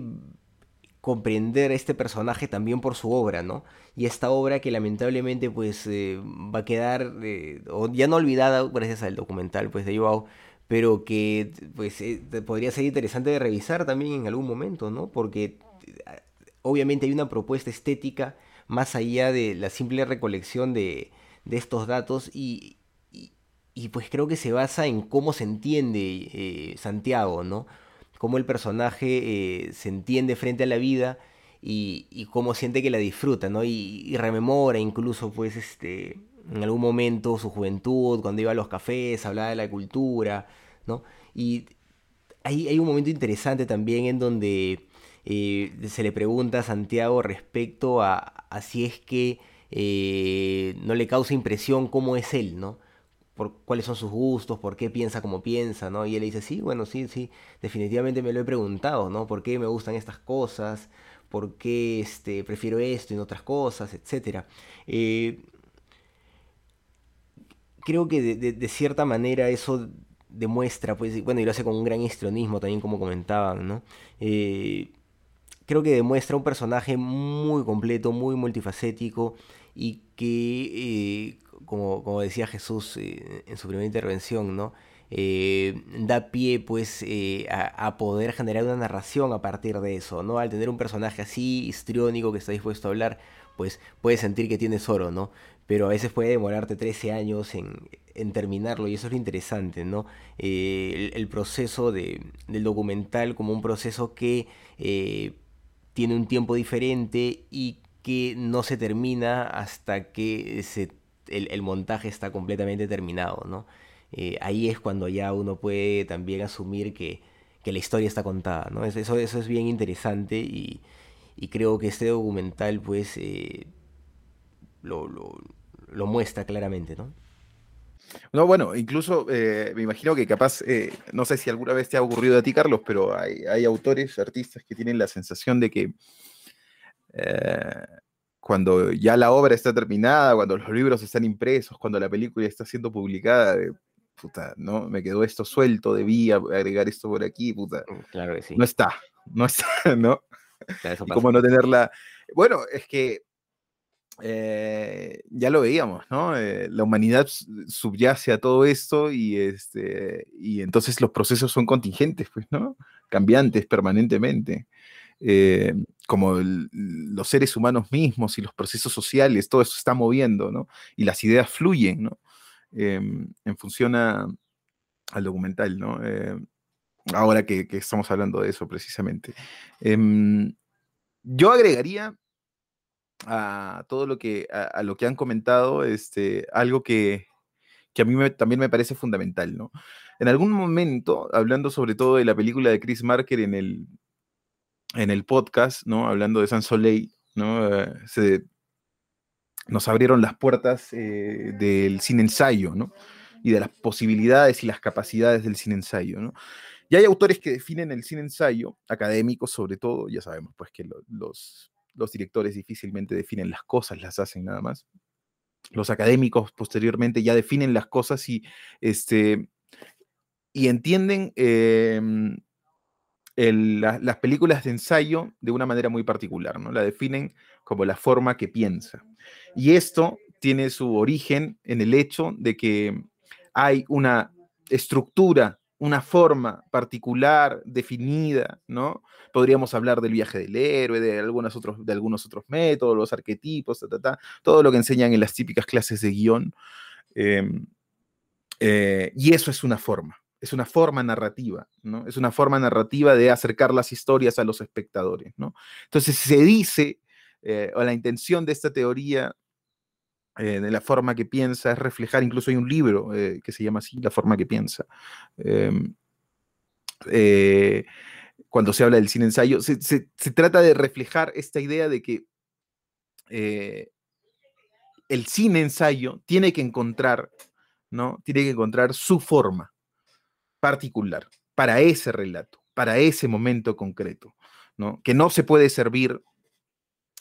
comprender este personaje también por su obra, ¿no? Y esta obra que lamentablemente pues eh, va a quedar, eh, ya no olvidada gracias al documental pues de Joao, pero que pues podría ser interesante de revisar también en algún momento, ¿no? Porque obviamente hay una propuesta estética más allá de la simple recolección de, estos datos y, pues creo que se basa en cómo se entiende eh, Santiago, ¿no? Cómo el personaje eh, se entiende frente a la vida y, cómo siente que la disfruta, ¿no? Y, rememora incluso, pues, este, en algún momento su juventud, cuando iba a los cafés, hablaba de la cultura, ¿no? Y hay, hay un momento interesante también en donde eh, se le pregunta a Santiago respecto a, si es que eh, no le causa impresión cómo es él, ¿no? Por cuáles son sus gustos, por qué piensa como piensa, ¿no? Y él dice, sí, bueno, sí, sí, definitivamente me lo he preguntado, ¿no? ¿Por qué me gustan estas cosas? ¿Por qué este, prefiero esto y otras cosas? Etcétera. Eh, creo que de, cierta manera eso demuestra, pues, bueno, y lo hace con un gran histrionismo también, como comentaban, ¿no? creo que demuestra un personaje muy completo, muy multifacético y que, eh, como, decía Jesús eh, en su primera intervención, ¿no? Eh, da pie pues a, poder generar una narración a partir de eso, ¿no? Al tener un personaje así, histriónico, que está dispuesto a hablar, pues puedes sentir que tienes oro, ¿no? Pero a veces puede demorarte 13 años en, terminarlo y eso es lo interesante, ¿no? el, proceso de, del documental como un proceso que tiene un tiempo diferente y que no se termina hasta que el, montaje está completamente terminado, ¿no? Eh, ahí es cuando ya uno puede también asumir que, la historia está contada, ¿no? Eso, eso es bien interesante y, creo que este documental pues eh, lo, lo, muestra claramente, ¿no? No, bueno, incluso eh, me imagino que capaz, no sé si alguna vez te ha ocurrido a ti, Carlos, pero hay, autores, artistas que tienen la sensación de que cuando ya la obra está terminada, cuando los libros están impresos, cuando la película está siendo publicada, puta, ¿no? Me quedó esto suelto, debía agregar esto por aquí, puta. Mm, claro que sí. No está, no está, ¿no? y cómo no tenerla. Bueno, es que eh, ya lo veíamos, ¿no? Eh, la humanidad subyace a todo esto y, este, y entonces los procesos son contingentes, pues, ¿no? Cambiantes permanentemente. Eh, como los seres humanos mismos y los procesos sociales, todo eso está moviendo, ¿no? Y las ideas fluyen, ¿no? Em, en función al documental, ¿no? ahora que, estamos hablando de eso precisamente. Em, yo agregaría a todo lo que, a, lo que han comentado, este, algo que, a mí también me parece fundamental, ¿no? En algún momento, hablando sobre todo de la película de Chris Marker en el, en el podcast, ¿no? Hablando de San Soleil, ¿no? Eh, nos abrieron las puertas eh, del cine ensayo, ¿no? Y de las posibilidades y las capacidades del cine ensayo, ¿no? Y hay autores que definen el cine ensayo, académicos sobre todo, ya sabemos pues que los directores difícilmente definen las cosas, las hacen nada más. Los académicos posteriormente ya definen las cosas y, este, y entienden las películas de ensayo de una manera muy particular, ¿no? La definen como la forma que piensa. Y esto tiene su origen en el hecho de que hay una estructura una forma particular, definida, ¿no? Podríamos hablar del viaje del héroe, de, otros, de algunos otros métodos, los arquetipos, todo lo que enseñan en las típicas clases de guion. Em, eh, y eso es una forma, es una forma narrativa, ¿no? Es una forma narrativa de acercar las historias a los espectadores, ¿no? Entonces se dice, eh, o la intención de esta teoría eh, de la forma que piensa, es reflejar, incluso hay un libro eh, que se llama así, La forma que piensa. Em, cuando se habla del cine ensayo, se, trata de reflejar esta idea de que el cine ensayo tiene que encontrar, ¿no? Tiene que encontrar su forma particular para ese relato, para ese momento concreto, ¿no? Que no se puede servir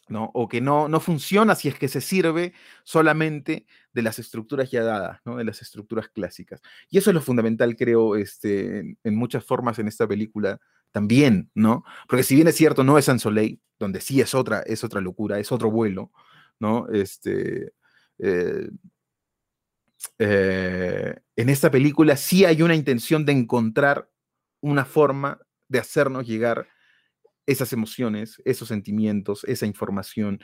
¿no? O que no, no funciona si es que se sirve solamente de las estructuras ya dadas, ¿no? De las estructuras clásicas. Y eso es lo fundamental, creo, este, en, muchas formas en esta película también, ¿no? Porque si bien es cierto, no es San Soleil, donde sí es otra, es otra locura, es otro vuelo, ¿no? Este, eh, eh, en esta película sí hay una intención de encontrar una forma de hacernos llegar esas emociones, esos sentimientos, esa información,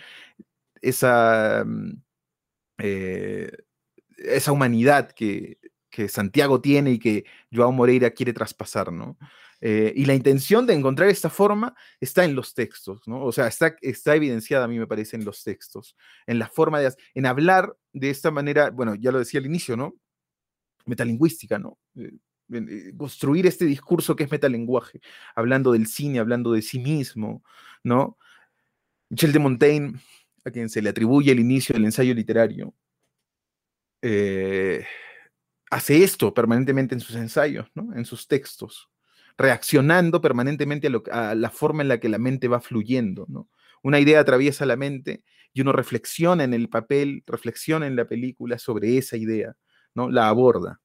esa, mm, eh, esa humanidad que, Santiago tiene y que Joao Moreira quiere traspasar, ¿no? Eh, y la intención de encontrar esta forma está en los textos, ¿no? O sea, está, está evidenciada, a mí me parece, en los textos, en la forma de, en hablar de esta manera, bueno, ya lo decía al inicio, ¿no? Metalingüística, ¿no? Eh, eh, construir este discurso que es metalenguaje, hablando del cine, hablando de sí mismo, ¿no? Michel de Montaigne, a quien se le atribuye el inicio del ensayo literario, hace esto permanentemente en sus ensayos, ¿no? en sus textos, reaccionando permanentemente a, la forma en la que la mente va fluyendo. ¿no? Una idea atraviesa la mente y uno reflexiona en el papel, reflexiona en la película sobre esa idea, ¿no? la aborda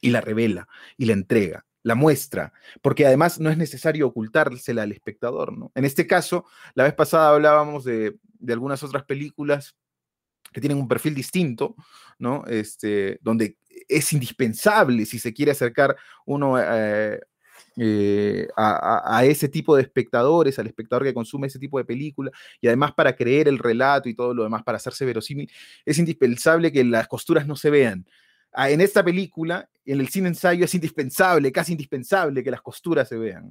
y la revela y la entrega, la muestra, porque además no es necesario ocultársela al espectador, ¿no? En este caso, la vez pasada hablábamos de, algunas otras películas que tienen un perfil distinto, ¿no? Este, donde es indispensable, si se quiere acercar uno eh, eh, a, ese tipo de espectadores, al espectador que consume ese tipo de película, y además para creer el relato y todo lo demás, para hacerse verosímil, es indispensable que las costuras no se vean, Ah, en esta película, en el cine ensayo, es indispensable, casi indispensable que las costuras se vean.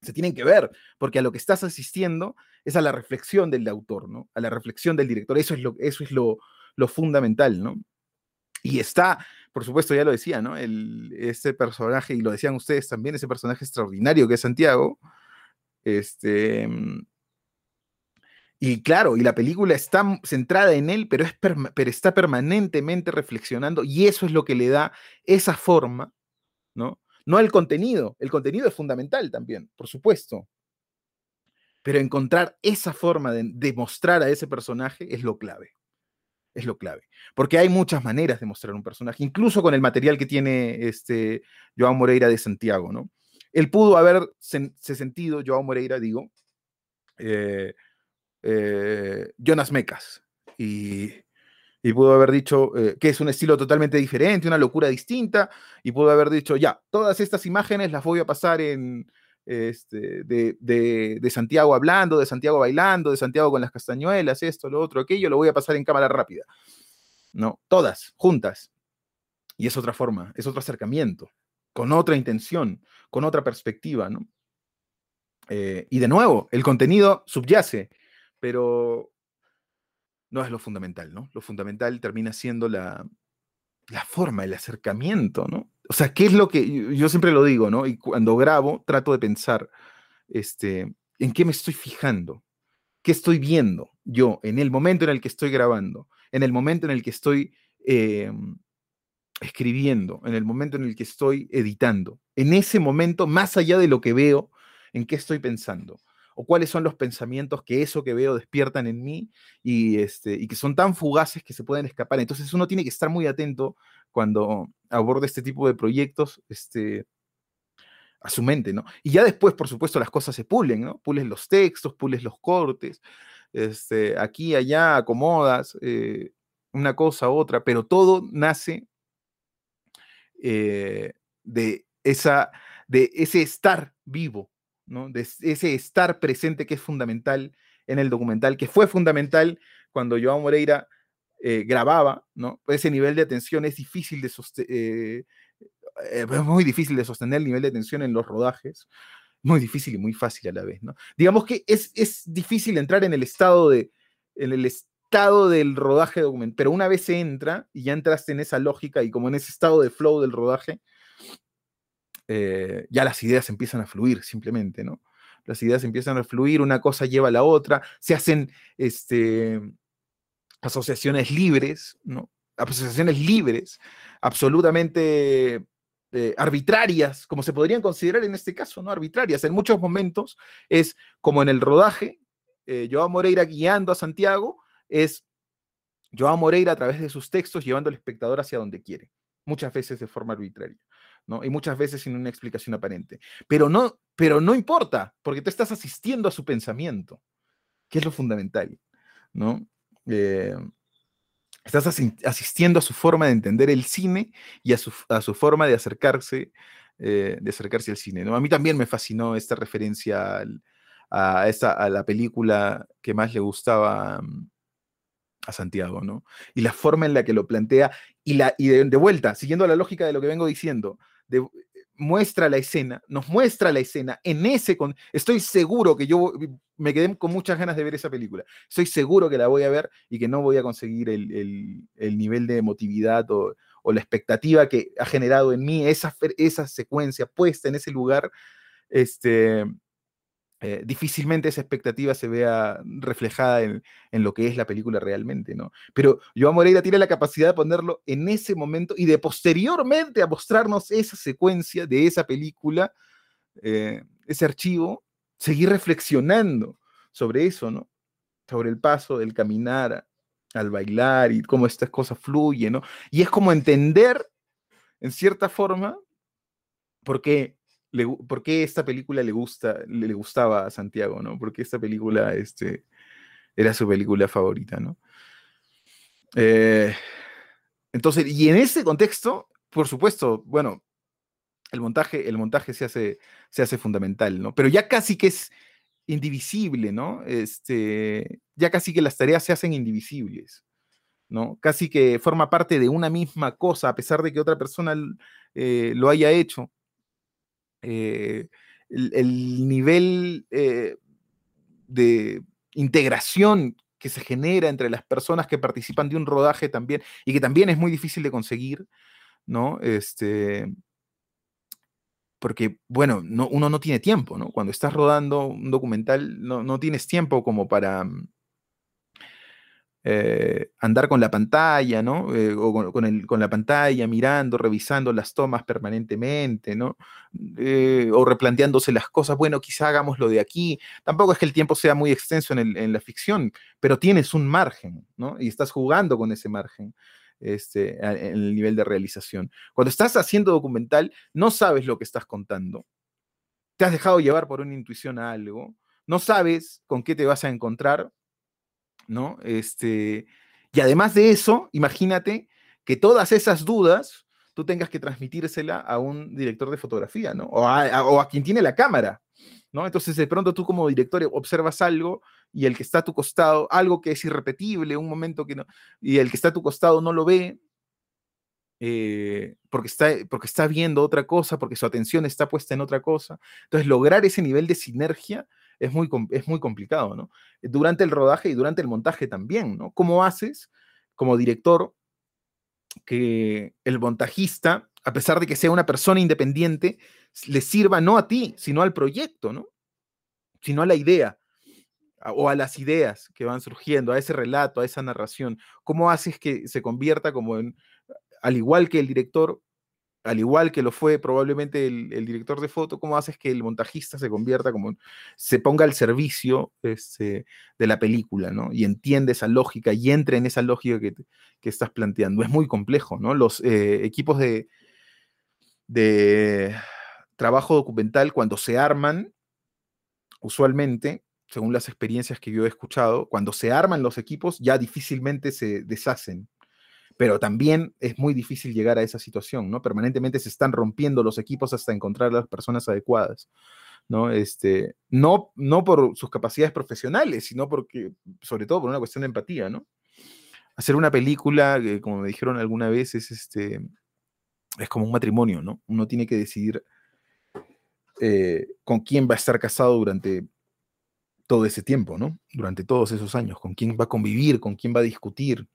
Se tienen que ver, porque a lo que estás asistiendo es a la reflexión del autor, ¿no? A la reflexión del director. Eso es lo, eso es lo, fundamental, ¿no? Y está, por supuesto, ya lo decía, ¿no? El, ese personaje, y lo decían ustedes también, ese personaje extraordinario que es Santiago, este, y claro, y la película está centrada en él, pero, es pero está permanentemente reflexionando y eso es lo que le da esa forma, ¿no? No el contenido, el contenido es fundamental también, por supuesto. Pero encontrar esa forma de, de mostrar a ese personaje es lo clave. Es lo clave. Porque hay muchas maneras de mostrar un personaje, incluso con el material que tiene este Joao Moreira de Santiago, ¿no? Él pudo haber se sentido, Joao Moreira, digo, eh, eh, Jonas Mecas. Y, y pudo haber dicho que es un estilo totalmente diferente, una locura distinta, y pudo haber dicho, ya, todas estas imágenes las voy a pasar en, este, de, de, Santiago hablando, de Santiago bailando, de Santiago con las castañuelas, esto, lo otro, aquello, lo voy a pasar en cámara rápida. No, todas, juntas. Y es otra forma, es otro acercamiento, con otra intención, con otra perspectiva, ¿no? Eh, y de nuevo, el contenido subyace, pero no es lo fundamental, ¿no? Lo fundamental termina siendo la, la forma, el acercamiento, ¿no? O sea, ¿qué es lo que yo siempre lo digo, ¿no? Y cuando grabo trato de pensar, este, ¿en qué me estoy fijando? ¿Qué estoy viendo yo en el momento en el que estoy grabando? En el momento en el que estoy em, escribiendo, en el momento en el que estoy editando. En ese momento, más allá de lo que veo, ¿en qué estoy pensando? o cuáles son los pensamientos que eso que veo despiertan en mí y, este, y que son tan fugaces que se pueden escapar. Entonces uno tiene que estar muy atento cuando aborda este tipo de proyectos este, a su mente, ¿no? Y ya después, por supuesto, las cosas se pulen, ¿no? Pules los textos, pules los cortes, este, aquí, allá, acomodas eh, una cosa, otra, pero todo nace eh, de, esa, de ese estar vivo, de ese estar presente que es fundamental en el documental, que fue fundamental cuando Joao Moreira eh, grababa, ¿no? Ese nivel de atención es difícil de sostener, eh, eh, es muy difícil de sostener el nivel de atención en los rodajes, muy difícil y muy fácil a la vez, ¿no? Digamos que es, es difícil entrar en el estado de, en el estado del rodaje documental, pero una vez se entra y ya entraste en esa lógica y como en ese estado de flow del rodaje, ya las ideas empiezan a fluir simplemente, ¿no? Las ideas empiezan a fluir, una cosa lleva a la otra, se hacen este, asociaciones libres, ¿no? Asociaciones libres, absolutamente eh, arbitrarias, como se podrían considerar en este caso, ¿no? Arbitrarias. En muchos momentos es como en el rodaje, eh, Joao Moreira guiando a Santiago, es Joao Moreira a través de sus textos llevando al espectador hacia donde quiere, muchas veces de forma arbitraria. Y muchas veces sin una explicación aparente. Pero no, pero no importa, porque tú estás asistiendo a su pensamiento, que es lo fundamental, ¿no? Eh, estás asistiendo a su forma de entender el cine y a su, forma de acercarse, eh, de acercarse al cine, ¿no? A mí también me fascinó esta referencia a, a la película que más le gustaba mm, a Santiago, ¿no? Y la forma en la que lo plantea, y, la, y de, vuelta, siguiendo la lógica de lo que vengo diciendo, muestra la escena, nos muestra la escena en ese... Con, estoy seguro que yo me quedé con muchas ganas de ver esa película. Estoy seguro que la voy a ver y que no voy a conseguir el, nivel de emotividad o, o, la expectativa que ha generado en mí esa, esa secuencia puesta en ese lugar. Este, eh, difícilmente esa expectativa se vea reflejada en, lo que es la película realmente, ¿no? Pero Joan Moreira tiene la capacidad de ponerlo en ese momento y de posteriormente a mostrarnos esa secuencia de esa película, eh, ese archivo, seguir reflexionando sobre eso, ¿no? Sobre el paso del caminar al bailar y cómo estas cosas fluyen, ¿no? Y es como entender, en cierta forma, porque por qué esta película le, gusta, le, gustaba a Santiago, ¿no? Porque esta película este, era su película favorita, ¿no? Eh, entonces, y en ese contexto, por supuesto, bueno, el montaje, el montaje se, hace, se hace fundamental, ¿no? Pero ya casi que es indivisible, ¿no? Este, ya casi que las tareas se hacen indivisibles, ¿no? Casi que forma parte de una misma cosa, a pesar de que otra persona eh, lo haya hecho. Eh, el, nivel eh, de integración que se genera entre las personas que participan de un rodaje también, y que también es muy difícil de conseguir, ¿no? Este, porque, bueno, no, uno no tiene tiempo, ¿no? Cuando estás rodando un documental, no, no tienes tiempo como para mm, eh, andar con la pantalla, ¿no? Eh, o con, la pantalla, mirando, revisando las tomas permanentemente, ¿no? Eh, o replanteándose las cosas, bueno, quizá hagamos lo de aquí. Tampoco es que el tiempo sea muy extenso en, la ficción, pero tienes un margen, ¿no? Y estás jugando con ese margen. Este, en el nivel de realización. Cuando estás haciendo documental, no sabes lo que estás contando. Te has dejado llevar por una intuición a algo, no sabes con qué te vas a encontrar, ¿no? Este, y además de eso, imagínate que todas esas dudas tú tengas que transmitírsela a un director de fotografía, ¿no? O a, quien tiene la cámara, ¿no? Entonces de pronto tú como director observas algo y el que está a tu costado, algo que es irrepetible, un momento que no, y el que está a tu costado no lo ve, eh, porque, está, porque está viendo otra cosa, porque su atención está puesta en otra cosa. Entonces, lograr ese nivel de sinergia es muy, es muy complicado, ¿no? Durante el rodaje y durante el montaje también, ¿no? ¿Cómo haces como director que el montajista, a pesar de que sea una persona independiente, le sirva no a ti, sino al proyecto, ¿no? Sino a la idea o a las ideas que van surgiendo, a ese relato, a esa narración. ¿Cómo haces que se convierta como en, al igual que el director, al igual que lo fue probablemente el, director de foto, ¿cómo haces que el montajista se convierta como, se ponga al servicio este, de la película, ¿no? Y entiende esa lógica y entre en esa lógica que, estás planteando. Es muy complejo, ¿no? Los eh, equipos de, de trabajo documental, cuando se arman, usualmente, según las experiencias que yo he escuchado, cuando se arman los equipos ya difícilmente se deshacen pero también es muy difícil llegar a esa situación, ¿no? Permanentemente se están rompiendo los equipos hasta encontrar las personas adecuadas, ¿no? Este, no, no por sus capacidades profesionales, sino porque, sobre todo por una cuestión de empatía, ¿no? Hacer una película, como me dijeron alguna vez, es, este, es como un matrimonio, ¿no? Uno tiene que decidir eh, con quién va a estar casado durante todo ese tiempo, ¿no? Durante todos esos años, con quién va a convivir, con quién va a discutir,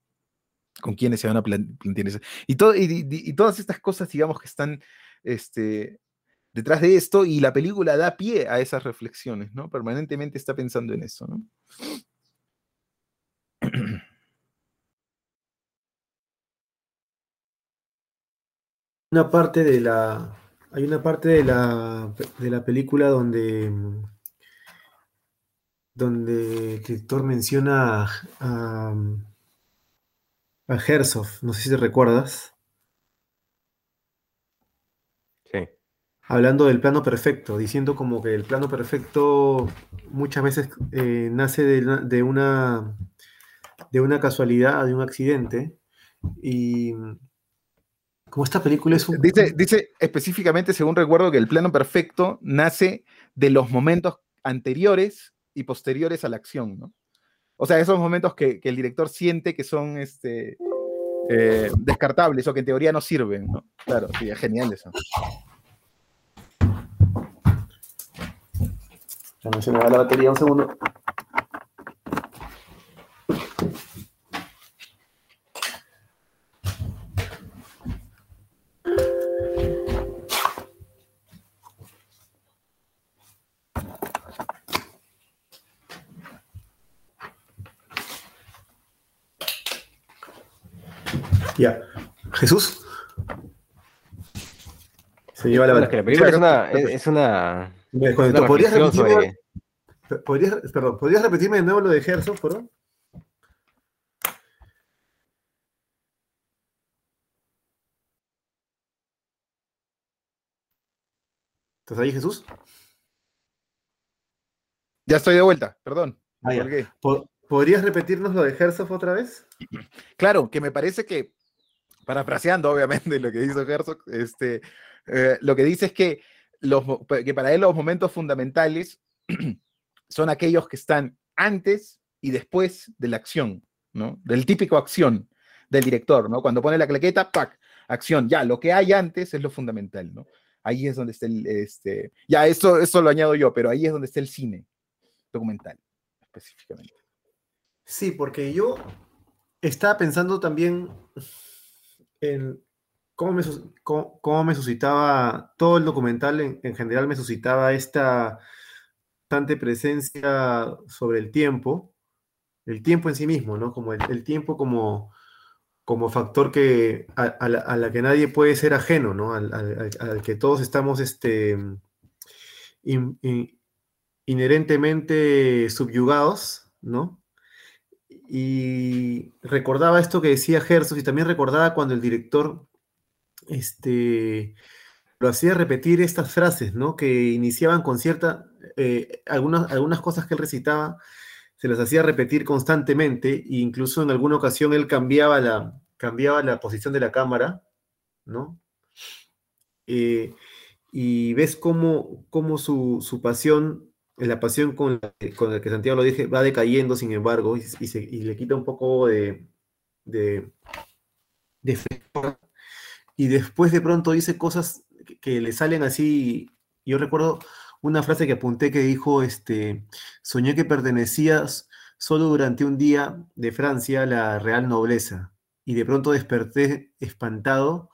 con quienes se van a plantear y, todo, y, todas estas cosas, digamos, que están este, detrás de esto, y la película da pie a esas reflexiones, ¿no? Permanentemente está pensando en eso, ¿no? Una parte de la. Hay una parte de la, de la película donde. donde el director menciona Herzog, no sé si te recuerdas. Sí. Hablando del plano perfecto, diciendo como que el plano perfecto muchas veces eh, nace de, una, de una casualidad, de un accidente. Y como esta película es un... Dice, dice específicamente, según recuerdo, que el plano perfecto nace de los momentos anteriores y posteriores a la acción, ¿no? O sea, esos momentos que, el director siente que son este, eh, descartables o que en teoría no sirven. Claro, sí, es genial eso. Ya no se me va la batería un segundo. Ya. Jesús. Se lleva la, que la película es una. Es una, ¿Podrías, repetirme, ¿podrías, perdón, ¿Podrías repetirme de nuevo lo de Herzog, por favor? ¿Estás ahí, Jesús? Ya estoy de vuelta, perdón. Ah, ¿Podrías repetirnos lo de Herzog otra vez? Claro, que me parece que parafraseando obviamente lo que dice Herzog, este, eh, lo que dice es que, los, que para él los momentos fundamentales son aquellos que están antes y después de la acción, ¿no? Del típico acción del director, ¿no? Cuando pone la claqueta, ¡pac! Acción, ya, lo que hay antes es lo fundamental, ¿no? Ahí es donde está el, este, ya, eso, eso lo añado yo, pero ahí es donde está el cine documental, específicamente. Sí, porque yo estaba pensando también cómo me, suscitaba, todo el documental en, general me suscitaba esta tanta presencia sobre el tiempo, el tiempo en sí mismo, ¿no? Como el, tiempo como, como factor que, a, la, que nadie puede ser ajeno, ¿no? Al, que todos estamos este, inherentemente subyugados, ¿no? Y recordaba esto que decía Herzog y también recordaba cuando el director este, lo hacía repetir estas frases, ¿no? Que iniciaban con cierta, eh, algunas, algunas cosas que él recitaba se las hacía repetir constantemente e incluso en alguna ocasión él cambiaba la, cambiaba la posición de la cámara, ¿no? Eh, y ves cómo, cómo su, su, pasión, la pasión con la, con que Santiago lo dije, va decayendo, sin embargo, y, y, le quita un poco de, de, de y después de pronto dice cosas que, le salen así. Yo recuerdo una frase que apunté que dijo, este, soñé que pertenecías solo durante un día de Francia a la real nobleza y de pronto desperté espantado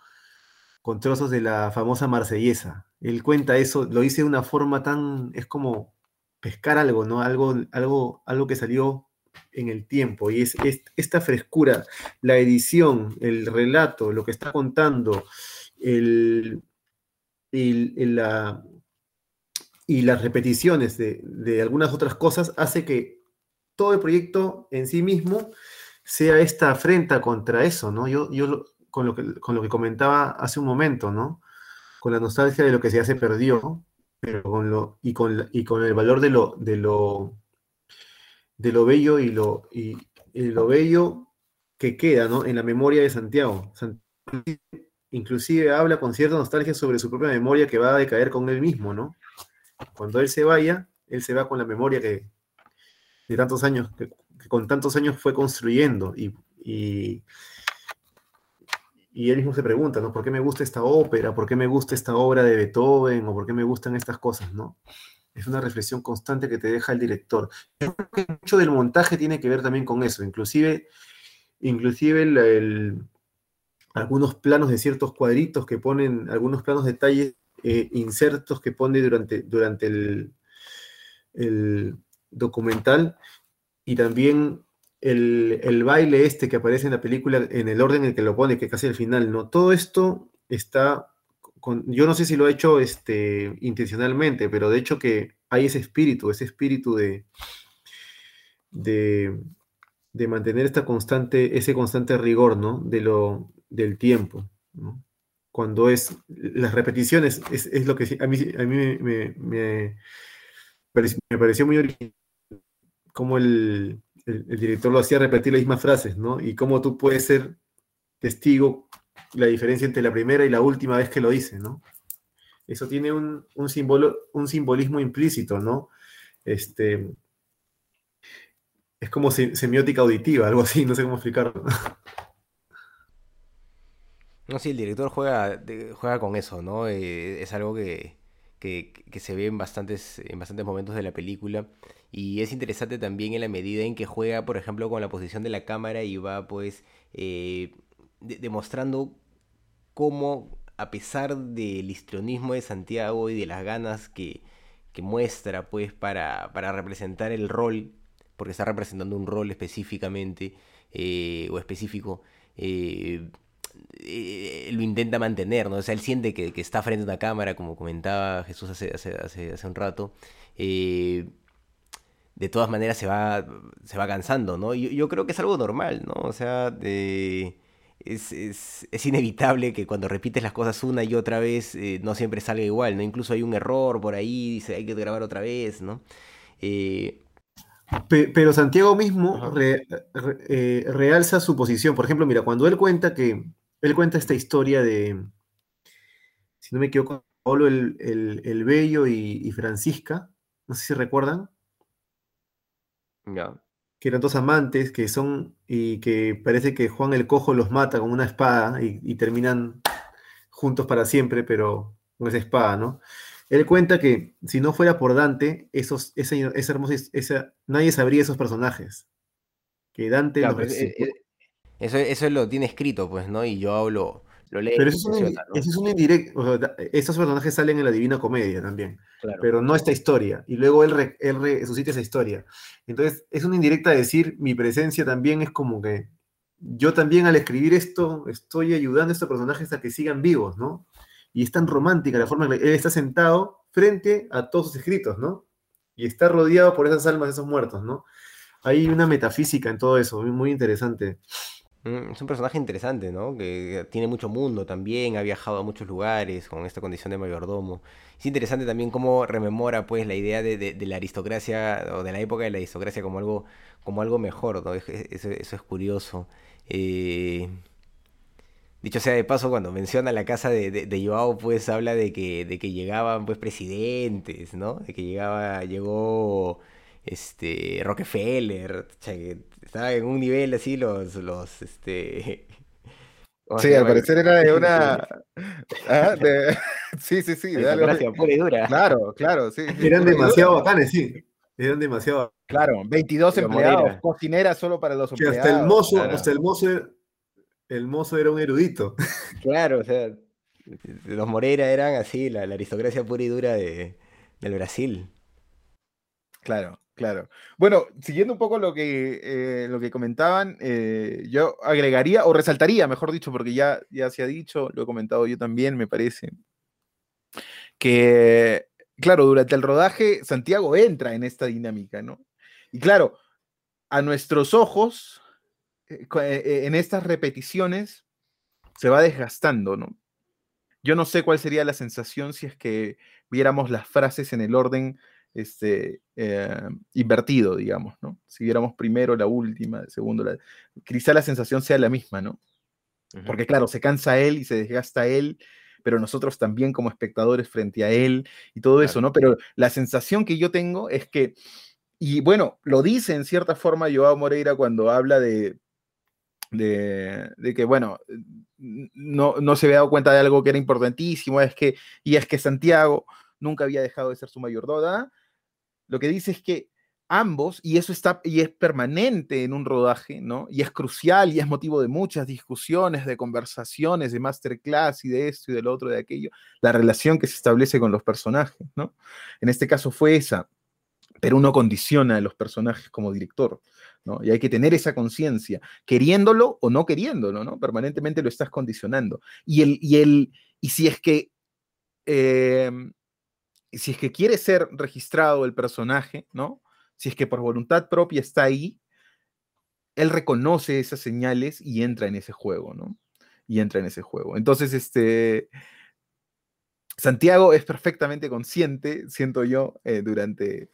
con trozos de la famosa marsellesa. Él cuenta eso, lo dice de una forma tan, es como pescar algo, ¿no? Algo, algo, algo que salió en el tiempo y es, esta frescura, la edición, el relato, lo que está contando, el, la, y las repeticiones de, algunas otras cosas hace que todo el proyecto en sí mismo sea esta afrenta contra eso, ¿no? Yo, yo con, lo que, con lo que comentaba hace un momento, ¿no? Con la nostalgia de lo que se hace perdió, pero con lo, y, con, y con el valor de lo, de lo de lo bello y lo, y, lo bello que queda ¿no? en la memoria de Santiago. Inclusive habla con cierta nostalgia sobre su propia memoria que va a decaer con él mismo, ¿no? Cuando él se vaya, él se va con la memoria que de tantos años, que, con tantos años fue construyendo y, y, él mismo se pregunta, ¿no? ¿Por qué me gusta esta ópera? ¿Por qué me gusta esta obra de Beethoven? ¿O por qué me gustan estas cosas, ¿no? es una reflexión constante que te deja el director. Yo creo que mucho del montaje tiene que ver también con eso, inclusive, inclusive algunos planos de ciertos cuadritos que ponen, algunos planos detalles eh, insertos que pone durante, durante el, el documental y también el, el, baile este que aparece en la película en el orden en el que lo pone, que casi al final, ¿no? Todo esto está yo no sé si lo ha hecho este, intencionalmente, pero de hecho que hay ese espíritu, ese espíritu de, de, mantener esta constante, ese constante rigor, ¿no? De lo, del tiempo, Cuando es, las repeticiones es, lo que a mí, a mí me, me, pareció, muy original, como el, el, director lo hacía repetir las mismas frases, ¿no? Y cómo tú puedes ser testigo la diferencia entre la primera y la última vez que lo dice, ¿no? Eso tiene un, un, un simbolismo implícito, ¿no? Este, es como semiótica auditiva, algo así, no sé cómo explicarlo. No, sí, el director juega, juega con eso, ¿no? Eh, es algo que, se ve en bastantes, en bastantes momentos de la película. Y es interesante también en la medida en que juega, por ejemplo, con la posición de la cámara y va, pues, eh, demostrando cómo, a pesar del histrionismo de Santiago y de las ganas que, muestra, pues, para, para, representar el rol, porque está representando un rol específicamente eh, o específico, eh, eh, lo intenta mantener, ¿no? O sea, él siente que, está frente a una cámara, como comentaba Jesús hace, hace, hace, un rato. de todas maneras se va, se va cansando, ¿no? Yo, yo creo que es algo normal, ¿no? O sea, de es, es, es, inevitable que cuando repites las cosas una y otra vez eh, no siempre salga igual, ¿no? Incluso hay un error por ahí, dice hay que grabar otra vez, ¿no? Eh, pero Santiago mismo eh, realza su posición. Por ejemplo, mira, cuando él cuenta que, él cuenta esta historia de, si no me equivoco, Pablo el, el, Bello y, y, Francisca, no sé si recuerdan. Ya que eran dos amantes, que son, y que parece que Juan el Cojo los mata con una espada y, terminan juntos para siempre, pero con esa espada, ¿no? Él cuenta que si no fuera por Dante, esos, esa, hermosa, esa, nadie sabría esos personajes. Que Dante los eh, eso, eso lo tiene escrito, pues, ¿no? Y yo hablo pero eso es, un, indirecto. esos personajes salen en la Divina Comedia también. Pero no esta historia. Y luego él, él resucita esa historia. Entonces, es una indirecta decir, mi presencia también es como que yo también al escribir esto estoy ayudando a estos personajes a que sigan vivos, ¿no? Y es tan romántica la forma en que él está sentado frente a todos sus escritos, ¿no? Y está rodeado por esas almas de esos muertos, ¿no? Hay una metafísica en todo eso, muy interesante. Mm, es un personaje interesante, ¿no? Que tiene mucho mundo también, ha viajado a muchos lugares con esta condición de mayordomo. Es interesante también cómo rememora pues la idea de, la aristocracia o de la época de la aristocracia como algo, como algo mejor, ¿no? Eso, es curioso. Eh, dicho sea de paso, cuando menciona la casa de, de, Joao, pues habla de que, de que llegaban pues presidentes, ¿no? De que llegaba, llegó este Rockefeller, estaba en un nivel así los, los, este... Sí, al parecer era de una... Ah, sí, sí, sí. De algo... pura y dura. Claro, claro, sí. Eran demasiado bacanes, sí. Eran demasiado... Claro, 22 empleados, cocineras solo para los empleados. hasta el mozo, hasta el mozo, el mozo era un erudito. Claro, o sea, los Moreira eran así, la, aristocracia pura y dura de, del Brasil. Claro. Claro. Bueno, siguiendo un poco lo que, eh, lo que comentaban, eh, yo agregaría, o resaltaría, mejor dicho, porque ya, ya se ha dicho, lo he comentado yo también, me parece, que, claro, durante el rodaje Santiago entra en esta dinámica, ¿no? Y claro, a nuestros ojos, eh, en estas repeticiones, se va desgastando, ¿no? Yo no sé cuál sería la sensación si es que viéramos las frases en el orden este, eh, invertido, digamos, ¿no? Si viéramos primero la última, segundo la... Quizá la sensación sea la misma, ¿no? Porque claro, se cansa él y se desgasta él, pero nosotros también como espectadores frente a él y todo eso, ¿no? Pero la sensación que yo tengo es que, y bueno, lo dice en cierta forma Joao Moreira cuando habla de, de, que, bueno, no, no, se había dado cuenta de algo que era importantísimo, es que, y es que Santiago nunca había dejado de ser su mayordomo, lo que dice es que ambos, y eso está, y es permanente en un rodaje, ¿no? Y es crucial y es motivo de muchas discusiones, de conversaciones, de masterclass y de esto y del otro, de aquello, la relación que se establece con los personajes, ¿no? En este caso fue esa, pero uno condiciona a los personajes como director, ¿no? Y hay que tener esa conciencia, queriéndolo o no queriéndolo, ¿no? Permanentemente lo estás condicionando. Y, el, y, el, y si es que eh, si es que quiere ser registrado el personaje, ¿no? Si es que por voluntad propia está ahí, él reconoce esas señales y entra en ese juego, ¿no? Y entra en ese juego. Entonces, este, Santiago es perfectamente consciente, siento yo, eh, durante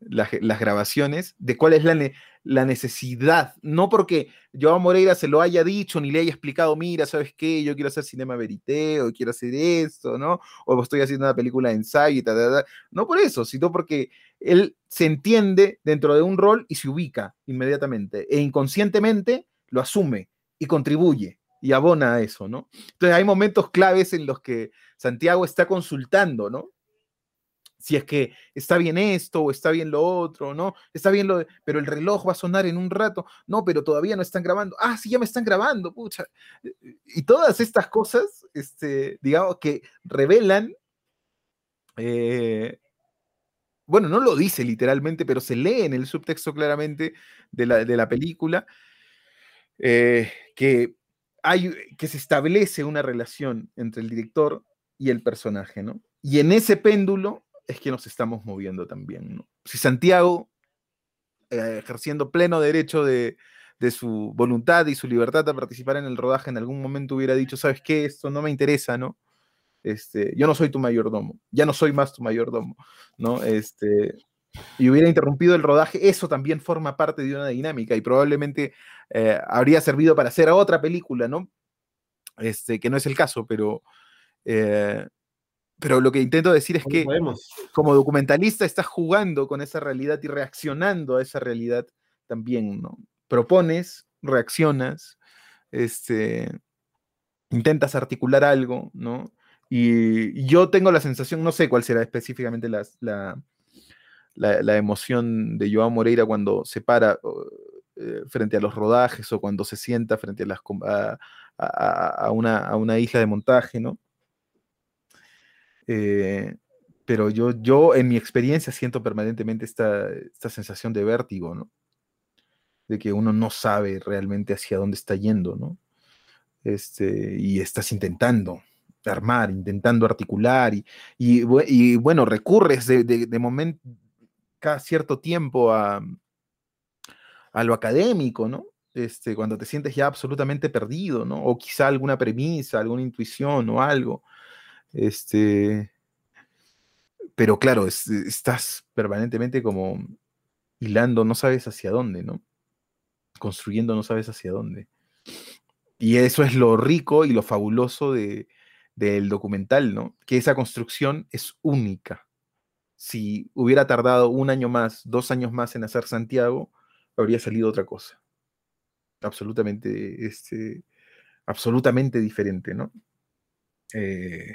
las, grabaciones, de cuál es la, la necesidad, no porque Joao Moreira se lo haya dicho ni le haya explicado, mira, ¿sabes qué? Yo quiero hacer cinema verité o quiero hacer esto, ¿no? O estoy haciendo una película de ensayo y tal, No por eso, sino porque él se entiende dentro de un rol y se ubica inmediatamente e inconscientemente lo asume y contribuye y abona a eso, ¿no? Entonces hay momentos claves en los que Santiago está consultando, ¿no? Si es que está bien esto o está bien lo otro, ¿no? Está bien lo de, pero el reloj va a sonar en un rato, no, pero todavía no están grabando, ah, sí, ya me están grabando, pucha. Y todas estas cosas, este, digamos, que revelan, eh, bueno, no lo dice literalmente, pero se lee en el subtexto claramente de la, película, eh, que, hay, que se establece una relación entre el director y el personaje, ¿no? Y en ese péndulo es que nos estamos moviendo también. Si Santiago, eh, ejerciendo pleno derecho de, su voluntad y su libertad de participar en el rodaje, en algún momento hubiera dicho, ¿sabes qué? Esto no me interesa, ¿no? Este, yo no soy tu mayordomo, ya no soy más tu mayordomo, ¿no? Este, y hubiera interrumpido el rodaje, eso también forma parte de una dinámica y probablemente eh, habría servido para hacer otra película, ¿no? Este, que no es el caso, pero eh, pero lo que intento decir es que como documentalista estás jugando con esa realidad y reaccionando a esa realidad también, ¿no? Propones, reaccionas, este, intentas articular algo, ¿no? Y yo tengo la sensación, no sé cuál será específicamente la, la, emoción de Joao Moreira cuando se para eh, frente a los rodajes o cuando se sienta frente a, las, a, una, a una isla de montaje, ¿no? Eh, pero yo, yo en mi experiencia siento permanentemente esta, esta sensación de vértigo, ¿no? De que uno no sabe realmente hacia dónde está yendo, ¿no? Este, y estás intentando armar, intentando articular, y, y, bueno, recurres de, de, momento, cada cierto tiempo a, a lo académico, ¿no? este, cuando te sientes ya absolutamente perdido, ¿no? O quizá alguna premisa, alguna intuición o algo. Este, pero claro, estás permanentemente como hilando, no sabes hacia dónde, ¿no? Construyendo, no sabes hacia dónde. Y eso es lo rico y lo fabuloso de, del documental, ¿no? Que esa construcción es única. Si hubiera tardado un año más, dos años más en hacer Santiago, habría salido otra cosa. Absolutamente, este, absolutamente diferente, ¿no? Eh,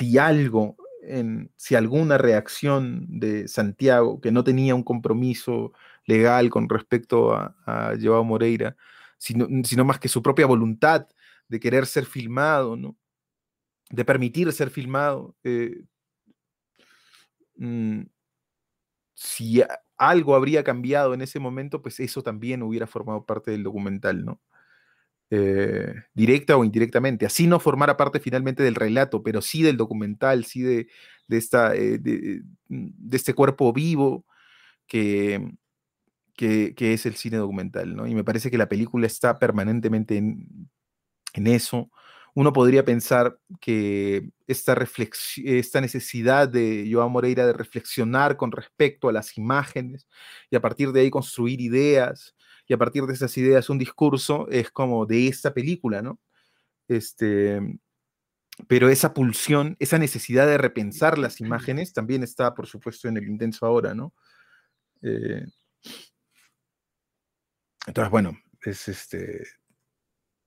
si algo, en, si alguna reacción de Santiago, que no tenía un compromiso legal con respecto a, a Moreira, sino, sino, más que su propia voluntad de querer ser filmado, ¿no? de permitir ser filmado, eh, mm, si algo habría cambiado en ese momento, pues eso también hubiera formado parte del documental, ¿no? Eh, directa o indirectamente. Así no formara parte finalmente del relato, pero sí del documental, sí de, esta, eh, de, este cuerpo vivo que, que, es el cine documental, ¿no? Y me parece que la película está permanentemente en, en eso uno podría pensar que esta, esta necesidad de Joao Moreira de reflexionar con respecto a las imágenes y a partir de ahí construir ideas y a partir de esas ideas un discurso es como de esta película, ¿no? Este, pero esa pulsión, esa necesidad de repensar las imágenes también está, por supuesto, en el intenso ahora, ¿no? Eh, entonces, bueno, es este,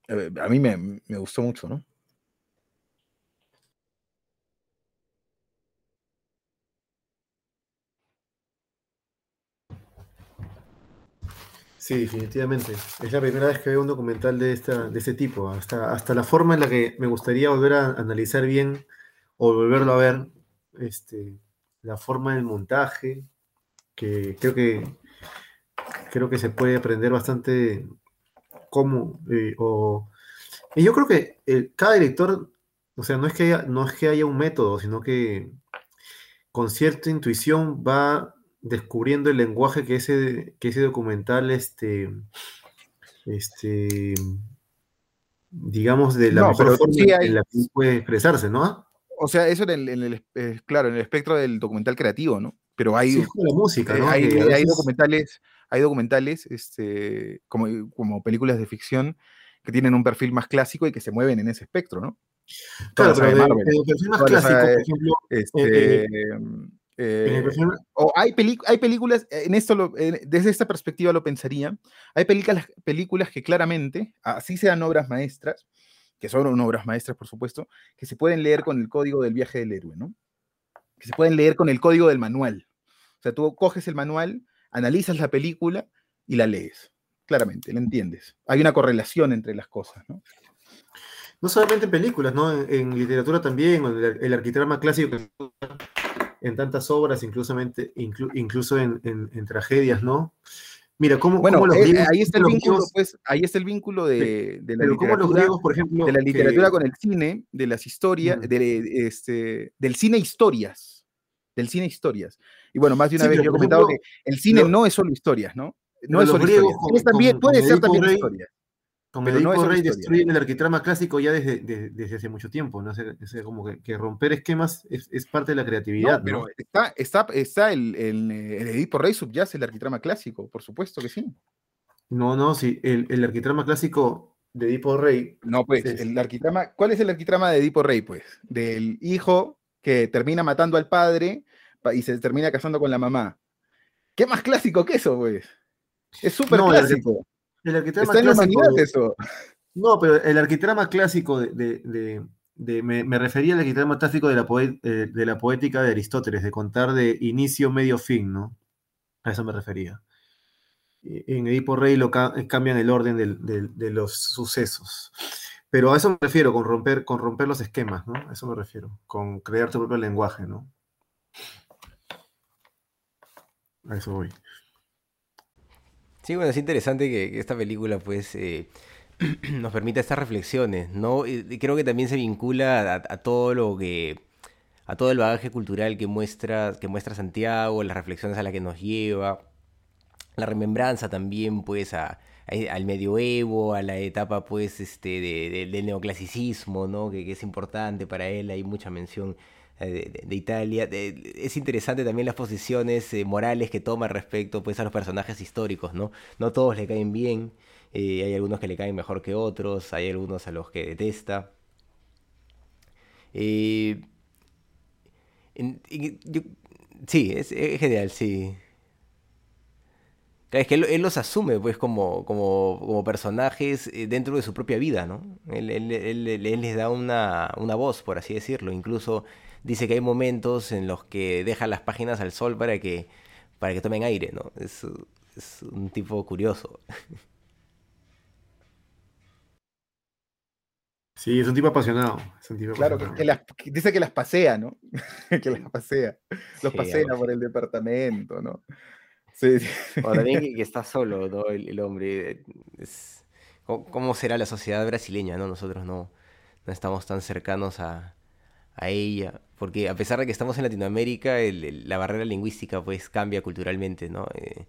a mí me, me gustó mucho, ¿no? Sí, definitivamente. Es la primera vez que veo un documental de, esta, de este tipo. Hasta, hasta la forma en la que me gustaría volver a analizar bien o volverlo a ver, este, la forma del montaje, que creo que creo que se puede aprender bastante cómo, eh, y yo creo que eh, cada director, o sea, no es, que no es que haya un método, sino que con cierta intuición va descubriendo el lenguaje que ese, que ese documental, este, este, digamos, de la mejor forma en la que puede expresarse, ¿no? O sea, eso en el, eh, claro, en el espectro del documental creativo, ¿no? Pero hay, la música, ¿no? hay, hay, documentales, hay documentales, este, como, como películas de ficción que tienen un perfil más clásico y que se mueven en ese espectro, ¿no? Claro, pero de, de, perfil más clásico, por ejemplo. Este, eh, o hay, hay películas, en esto lo, desde esta perspectiva lo pensaría, hay películas, películas que claramente, así sean obras maestras, que son obras maestras por supuesto, que se pueden leer con el código del viaje del héroe, ¿no? Que se pueden leer con el código del manual. O sea, tú coges el manual, analizas la película y la lees claramente, ¿lo entiendes? Hay una correlación entre las cosas, ¿no? No solamente en películas, ¿no? En, literatura también, el, el arquitrama clásico en tantas obras, incluso, incluso en, en, tragedias, ¿no? Mira, ¿cómo, bueno, los eh, griegos, ahí está el vínculo, pues, ahí está el vínculo de, de la literatura, los griegos, por ejemplo, de la literatura con el cine, de las historias, de, este, del cine historias, del cine historias. Y bueno, más de una vez yo he comentado que el cine no es solo historias, ¿no? No es solo griegos, también, puede ser también Rey, historia. Como pero no Rey destruyen el arquitrama clásico ya desde, desde, hace mucho tiempo, ¿no? sé como que, romper esquemas es, es, parte de la creatividad. No, pero está, está, está el, el, el Edipo Rey subyace el arquitrama clásico, por supuesto que sí. No, no, sí, el, el arquitrama clásico de Edipo Rey. No, pues, el arquitrama, ¿cuál es el arquitrama de Edipo Rey? Pues, del hijo que termina matando al padre y se termina casando con la mamá. ¿Qué más clásico que eso, pues? Es súper clásico. El, arquitrama clásico, eso. No, pero el arquitrama clásico de, me, refería al arquitrama clásico de la, eh, de la poética de Aristóteles, de contar de inicio, medio, fin, ¿no? A eso me refería. En Edipo Rey lo cambian el orden de los sucesos. Pero a eso me refiero, con romper, con romper los esquemas, ¿no? A eso me refiero, con crear tu propio lenguaje, ¿no? A eso voy. Sí, bueno, es interesante que, esta película pues eh, nos permita estas reflexiones, ¿no? Y creo que también se vincula a, todo lo que a todo el bagaje cultural que muestra que muestra Santiago, las reflexiones a las que nos lleva. la remembranza también, pues, a, al medioevo, a la etapa, pues, este, de, del neoclasicismo, ¿no? Que, es importante para él, hay mucha mención eh, de, Italia. es interesante también las posiciones eh, morales que toma respecto, pues, a los personajes históricos, ¿no? No todos le caen bien, eh, hay algunos que le caen mejor que otros, hay algunos a los que detesta. sí, es, genial, sí es que él, los asume pues como, como, como, personajes dentro de su propia vida, ¿no? Él, les da una, una, voz, por así decirlo. Incluso dice que hay momentos en los que deja las páginas al sol para que, para que tomen aire, ¿no? Es, es un tipo curioso. Sí, es un tipo apasionado. claro, Que, dice que las pasea, ¿no? que las pasea. Los pasea por el departamento, ¿no? Sí, O también que, está solo, ¿no? El, hombre. Es, ¿cómo, será la sociedad brasileña, no? Nosotros no, no estamos tan cercanos a, a ella. Porque a pesar de que estamos en Latinoamérica, la barrera lingüística pues cambia culturalmente, ¿no? Eh,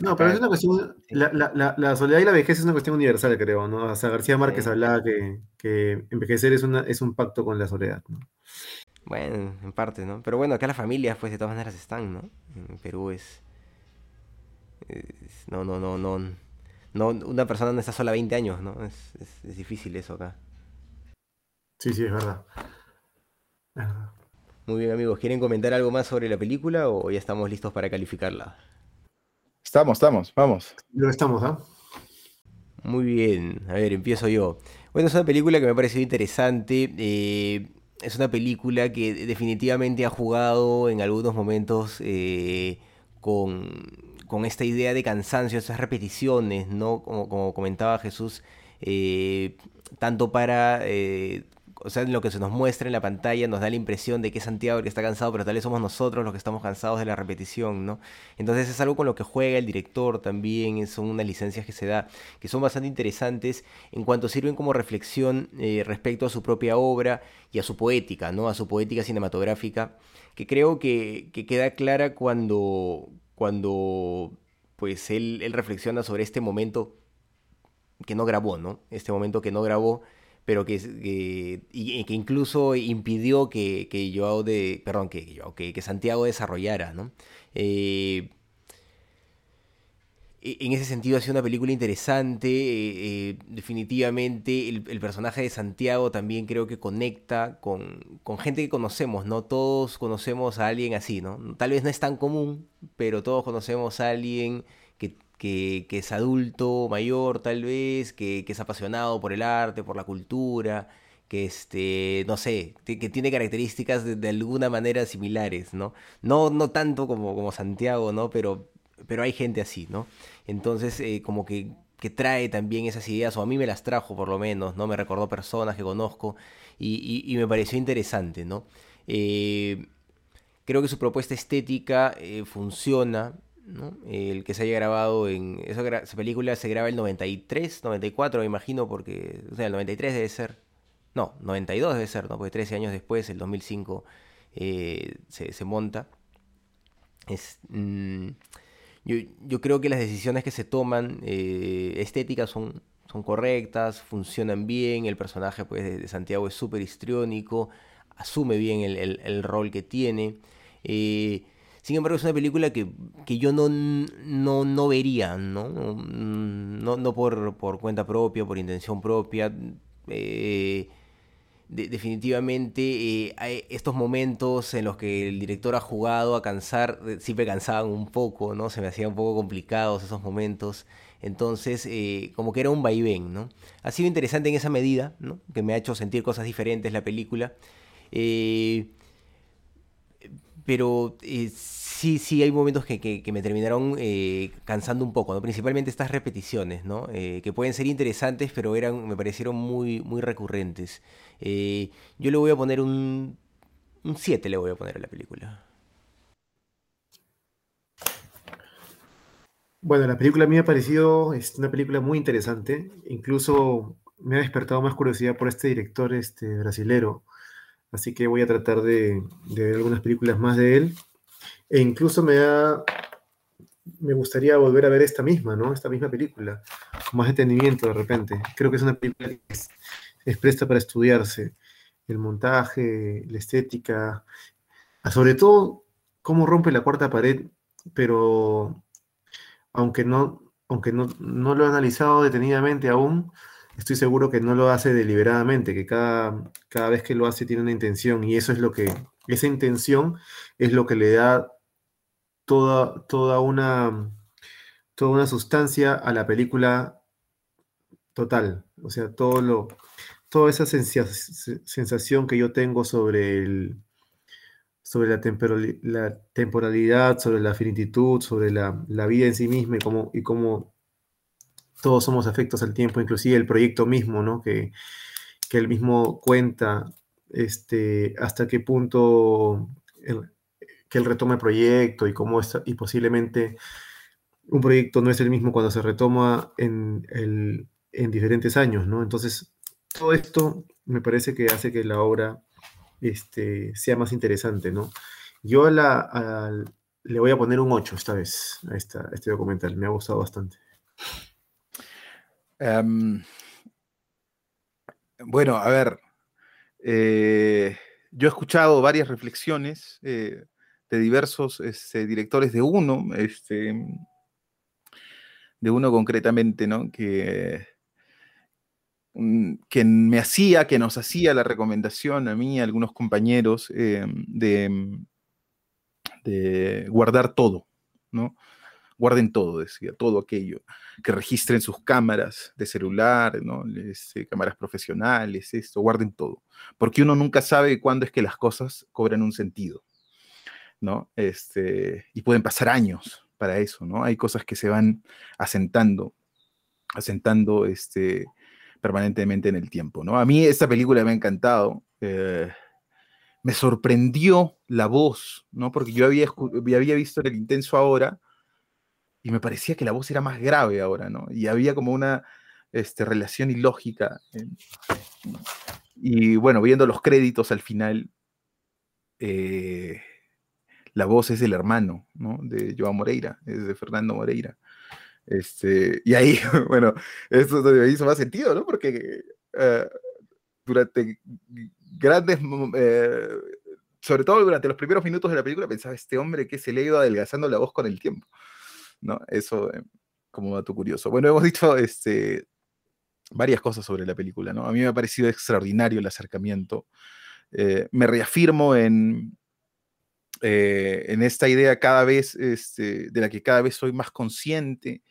no, pero es una cuestión, la, la, la, soledad y la vejez es una cuestión universal, creo, ¿no? O sea, García Márquez hablaba que, que, envejecer es, una, es un pacto con la soledad, ¿no? Bueno, en parte, ¿no? Pero bueno, acá las familias, pues de todas maneras están, ¿no? En Perú es. no, no, no, no. No, una persona no está sola 20 años, ¿no? Es, es, difícil eso acá. Sí, sí, es verdad. Muy bien, amigos. ¿Quieren comentar algo más sobre la película o ya estamos listos para calificarla? Estamos, estamos, vamos. Lo estamos, ¿ah? Muy bien. A ver, empiezo yo. Bueno, es una película que me ha parecido interesante. Eh, es una película que definitivamente ha jugado en algunos momentos eh, con, esta idea de cansancio, esas repeticiones, ¿no? Como, comentaba Jesús, eh, tanto para eh, o sea, lo que se nos muestra en la pantalla nos da la impresión de que es Santiago el que está cansado, pero tal vez somos nosotros los que estamos cansados de la repetición, ¿no? Entonces es algo con lo que juega el director también, son unas licencias que se da, que son bastante interesantes en cuanto sirven como reflexión eh, respecto a su propia obra y a su poética, ¿no? A su poética cinematográfica, que creo que, queda clara cuando, cuando pues él, él reflexiona sobre este momento que no grabó, ¿no? Este momento que no grabó pero que, y, que incluso impidió que, que Joao de, perdón, que, que, que Santiago desarrollara, ¿no? Eh, e, en ese sentido ha sido una película interesante, eh, eh, definitivamente el, personaje de Santiago también creo que conecta con, con, gente que conocemos, ¿no? Todos conocemos a alguien así, ¿no? Tal vez no es tan común, pero todos conocemos a alguien que, es adulto, mayor tal vez, que, es apasionado por el arte, por la cultura, que este, no sé, que tiene características de, alguna manera similares, ¿no? No, no tanto como, Santiago, ¿no? Pero, pero hay gente así, ¿no? Entonces, eh, como que, que, trae también esas ideas, o a mí me las trajo por lo menos, ¿no? Me recordó personas que conozco y, me pareció interesante, ¿no? Eh, creo que su propuesta estética eh, funciona, el que se haya grabado en... Esa, película se graba el 93, 94 me imagino, porque... O sea, el 93 debe ser... No, 92 debe ser, ¿no? Porque 13 años después, el 2005, eh, se, monta. Es, mm, yo, creo que las decisiones que se toman eh, estéticas son, son correctas, funcionan bien, el personaje pues, de, Santiago es súper histriónico, asume bien el, rol que tiene. Eh, sin embargo, es una película que, yo no, no, no vería, ¿no? No, no por, por, cuenta propia, por intención propia. Eh, definitivamente eh, hay estos momentos en los que el director ha jugado a cansar, eh, siempre cansaban un poco, ¿no? Se me hacían un poco complicados esos momentos. Entonces, como que era un vaivén, ¿no? Ha sido interesante en esa medida, ¿no? Que me ha hecho sentir cosas diferentes la película. Eh, pero eh, sí, sí hay momentos que, me terminaron eh, cansando un poco, ¿no? principalmente estas repeticiones, ¿no? Eh, que pueden ser interesantes, pero eran, me parecieron muy, muy recurrentes. yo le voy a poner un 7, le voy a poner a la película. Bueno, la película a mí me ha parecido es una película muy interesante, incluso me ha despertado más curiosidad por este director este, brasilero así que voy a tratar de, ver algunas películas más de él. E incluso me ha, me gustaría volver a ver esta misma, ¿no? Esta misma película, con más entendimiento de repente. Creo que es una película que es, presta para estudiarse. El montaje, la estética, sobre todo cómo rompe la cuarta pared, pero aunque no, aunque no, no lo he analizado detenidamente aún, estoy seguro que no lo hace deliberadamente, que cada, cada vez que lo hace tiene una intención y eso es lo que, esa intención es lo que le da toda, toda, una, toda una sustancia a la película total. O sea, todo lo, toda esa sensación que yo tengo sobre, el, sobre la, la temporalidad, sobre la finititud, sobre la, vida en sí misma y cómo, y cómo todos somos afectos al tiempo, inclusive el proyecto mismo, ¿no? Que, que él mismo cuenta este, hasta qué punto que él retoma el proyecto y cómo está, y posiblemente un proyecto no es el mismo cuando se retoma en, en diferentes años, ¿no? Entonces, todo esto me parece que hace que la obra este, sea más interesante, ¿no? Yo la, le voy a poner un 8 esta vez a, esta, este documental, me ha gustado bastante. Em, bueno, a ver, eh, yo he escuchado varias reflexiones eh, de diversos este, directores de uno, este, de uno concretamente, ¿no? Que, mm, que me hacía, que nos hacía la recomendación a mí, a algunos compañeros, eh, de, de guardar todo, ¿no? Guarden todo, decía, todo aquello, que registren sus cámaras de celular, ¿no? Este, cámaras profesionales, esto, guarden todo, porque uno nunca sabe cuándo es que las cosas cobran un sentido. ¿no? Este, y pueden pasar años para eso, ¿no? Hay cosas que se van asentando, asentando este, permanentemente en el tiempo, ¿no? A mí esta película me ha encantado. Eh, me sorprendió la voz, ¿no? Porque yo había, había visto el intenso ahora y me parecía que la voz era más grave ahora, ¿no? Y había como una este, relación ilógica. y bueno, viendo los créditos al final, eh, la voz es del hermano, ¿no? De Joao Moreira, es de Fernando Moreira. Este, y ahí, bueno, eso hizo más sentido, ¿no? Porque eh, durante grandes, eh, sobre todo durante los primeros minutos de la película, pensaba, este hombre que se le ido adelgazando la voz con el tiempo, ¿no? Eso eh, como dato curioso. Bueno, hemos dicho este, varias cosas sobre la película, ¿no? A mí me ha parecido extraordinario el acercamiento. me reafirmo en, eh, en esta idea cada vez, este, de la que cada vez soy más consciente,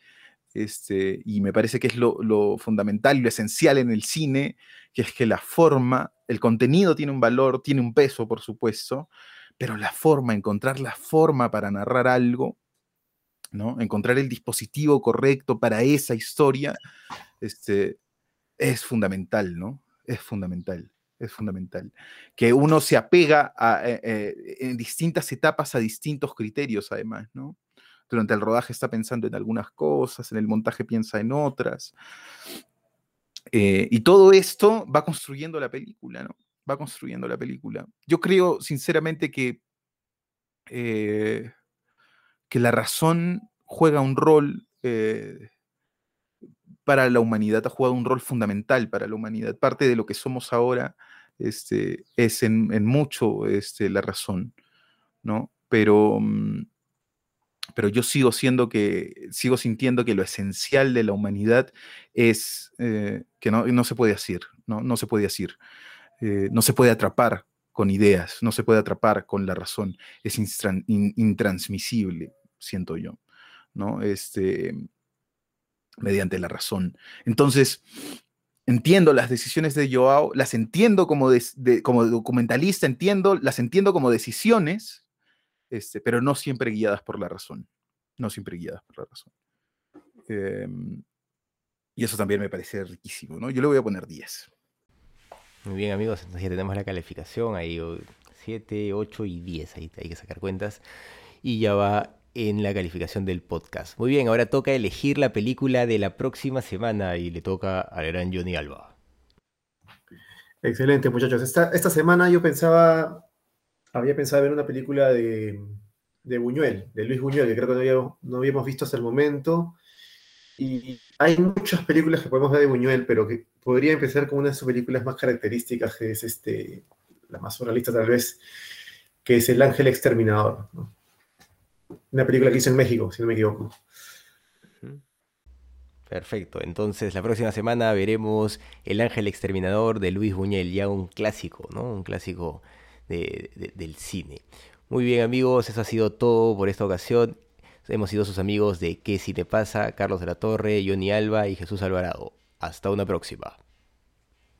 este, y me parece que es lo, fundamental y lo esencial en el cine, que es que la forma, el contenido tiene un valor, tiene un peso, por supuesto, pero la forma, encontrar la forma para narrar algo, ¿no? Encontrar el dispositivo correcto para esa historia, este, es fundamental, ¿no? Es fundamental es fundamental. Que uno se apega eh, eh, en distintas etapas a distintos criterios, además, ¿no? Durante el rodaje está pensando en algunas cosas, en el montaje piensa en otras. Eh, y todo esto va construyendo la película, ¿no? Va construyendo la película. Yo creo, sinceramente, que, que la razón juega un rol para la humanidad, ha jugado un rol fundamental para la humanidad. Parte de lo que somos ahora este, es en, mucho este, la razón, ¿no? Pero, mm, pero yo sigo siendo que, sigo sintiendo que lo esencial de la humanidad es eh, que no, no, se puede decir, ¿no? No se puede decir, eh, no se puede atrapar con ideas, no se puede atrapar con la razón, es intransmisible, siento yo, ¿no? Este, mediante la razón. Entonces, entiendo las decisiones de Joao, las entiendo como, como documentalista, entiendo, las entiendo como decisiones, este, pero no siempre guiadas por la razón. No siempre guiadas por la razón. Em, y eso también me parece riquísimo, ¿no? Yo le voy a poner 10. Muy bien, amigos, entonces ya tenemos la calificación, ahí 7, 8 y 10, ahí hay que sacar cuentas. Y ya va en la calificación del podcast. Muy bien, ahora toca elegir la película de la próxima semana y le toca al gran Johnny Alba. Excelente, muchachos. Esta, semana yo pensaba, había pensado ver una película de, Buñuel, de Luis Buñuel, que creo que no habíamos, no habíamos visto hasta el momento. Y hay muchas películas que podemos ver de Buñuel, pero que podría empezar con una de sus películas más características, que es este, la más surrealista tal vez, que es El Ángel Exterminador. Una película que hizo en México, si no me equivoco. Perfecto, entonces la próxima semana veremos El Ángel Exterminador de Luis Buñuel, ya un clásico, ¿no? Un clásico del cine. Muy bien amigos, eso ha sido todo por esta ocasión. Hemos sido sus amigos de ¿Qué Cine Pasa? Carlos de la Torre, Johnny Alba y Jesús Alvarado. Hasta una próxima.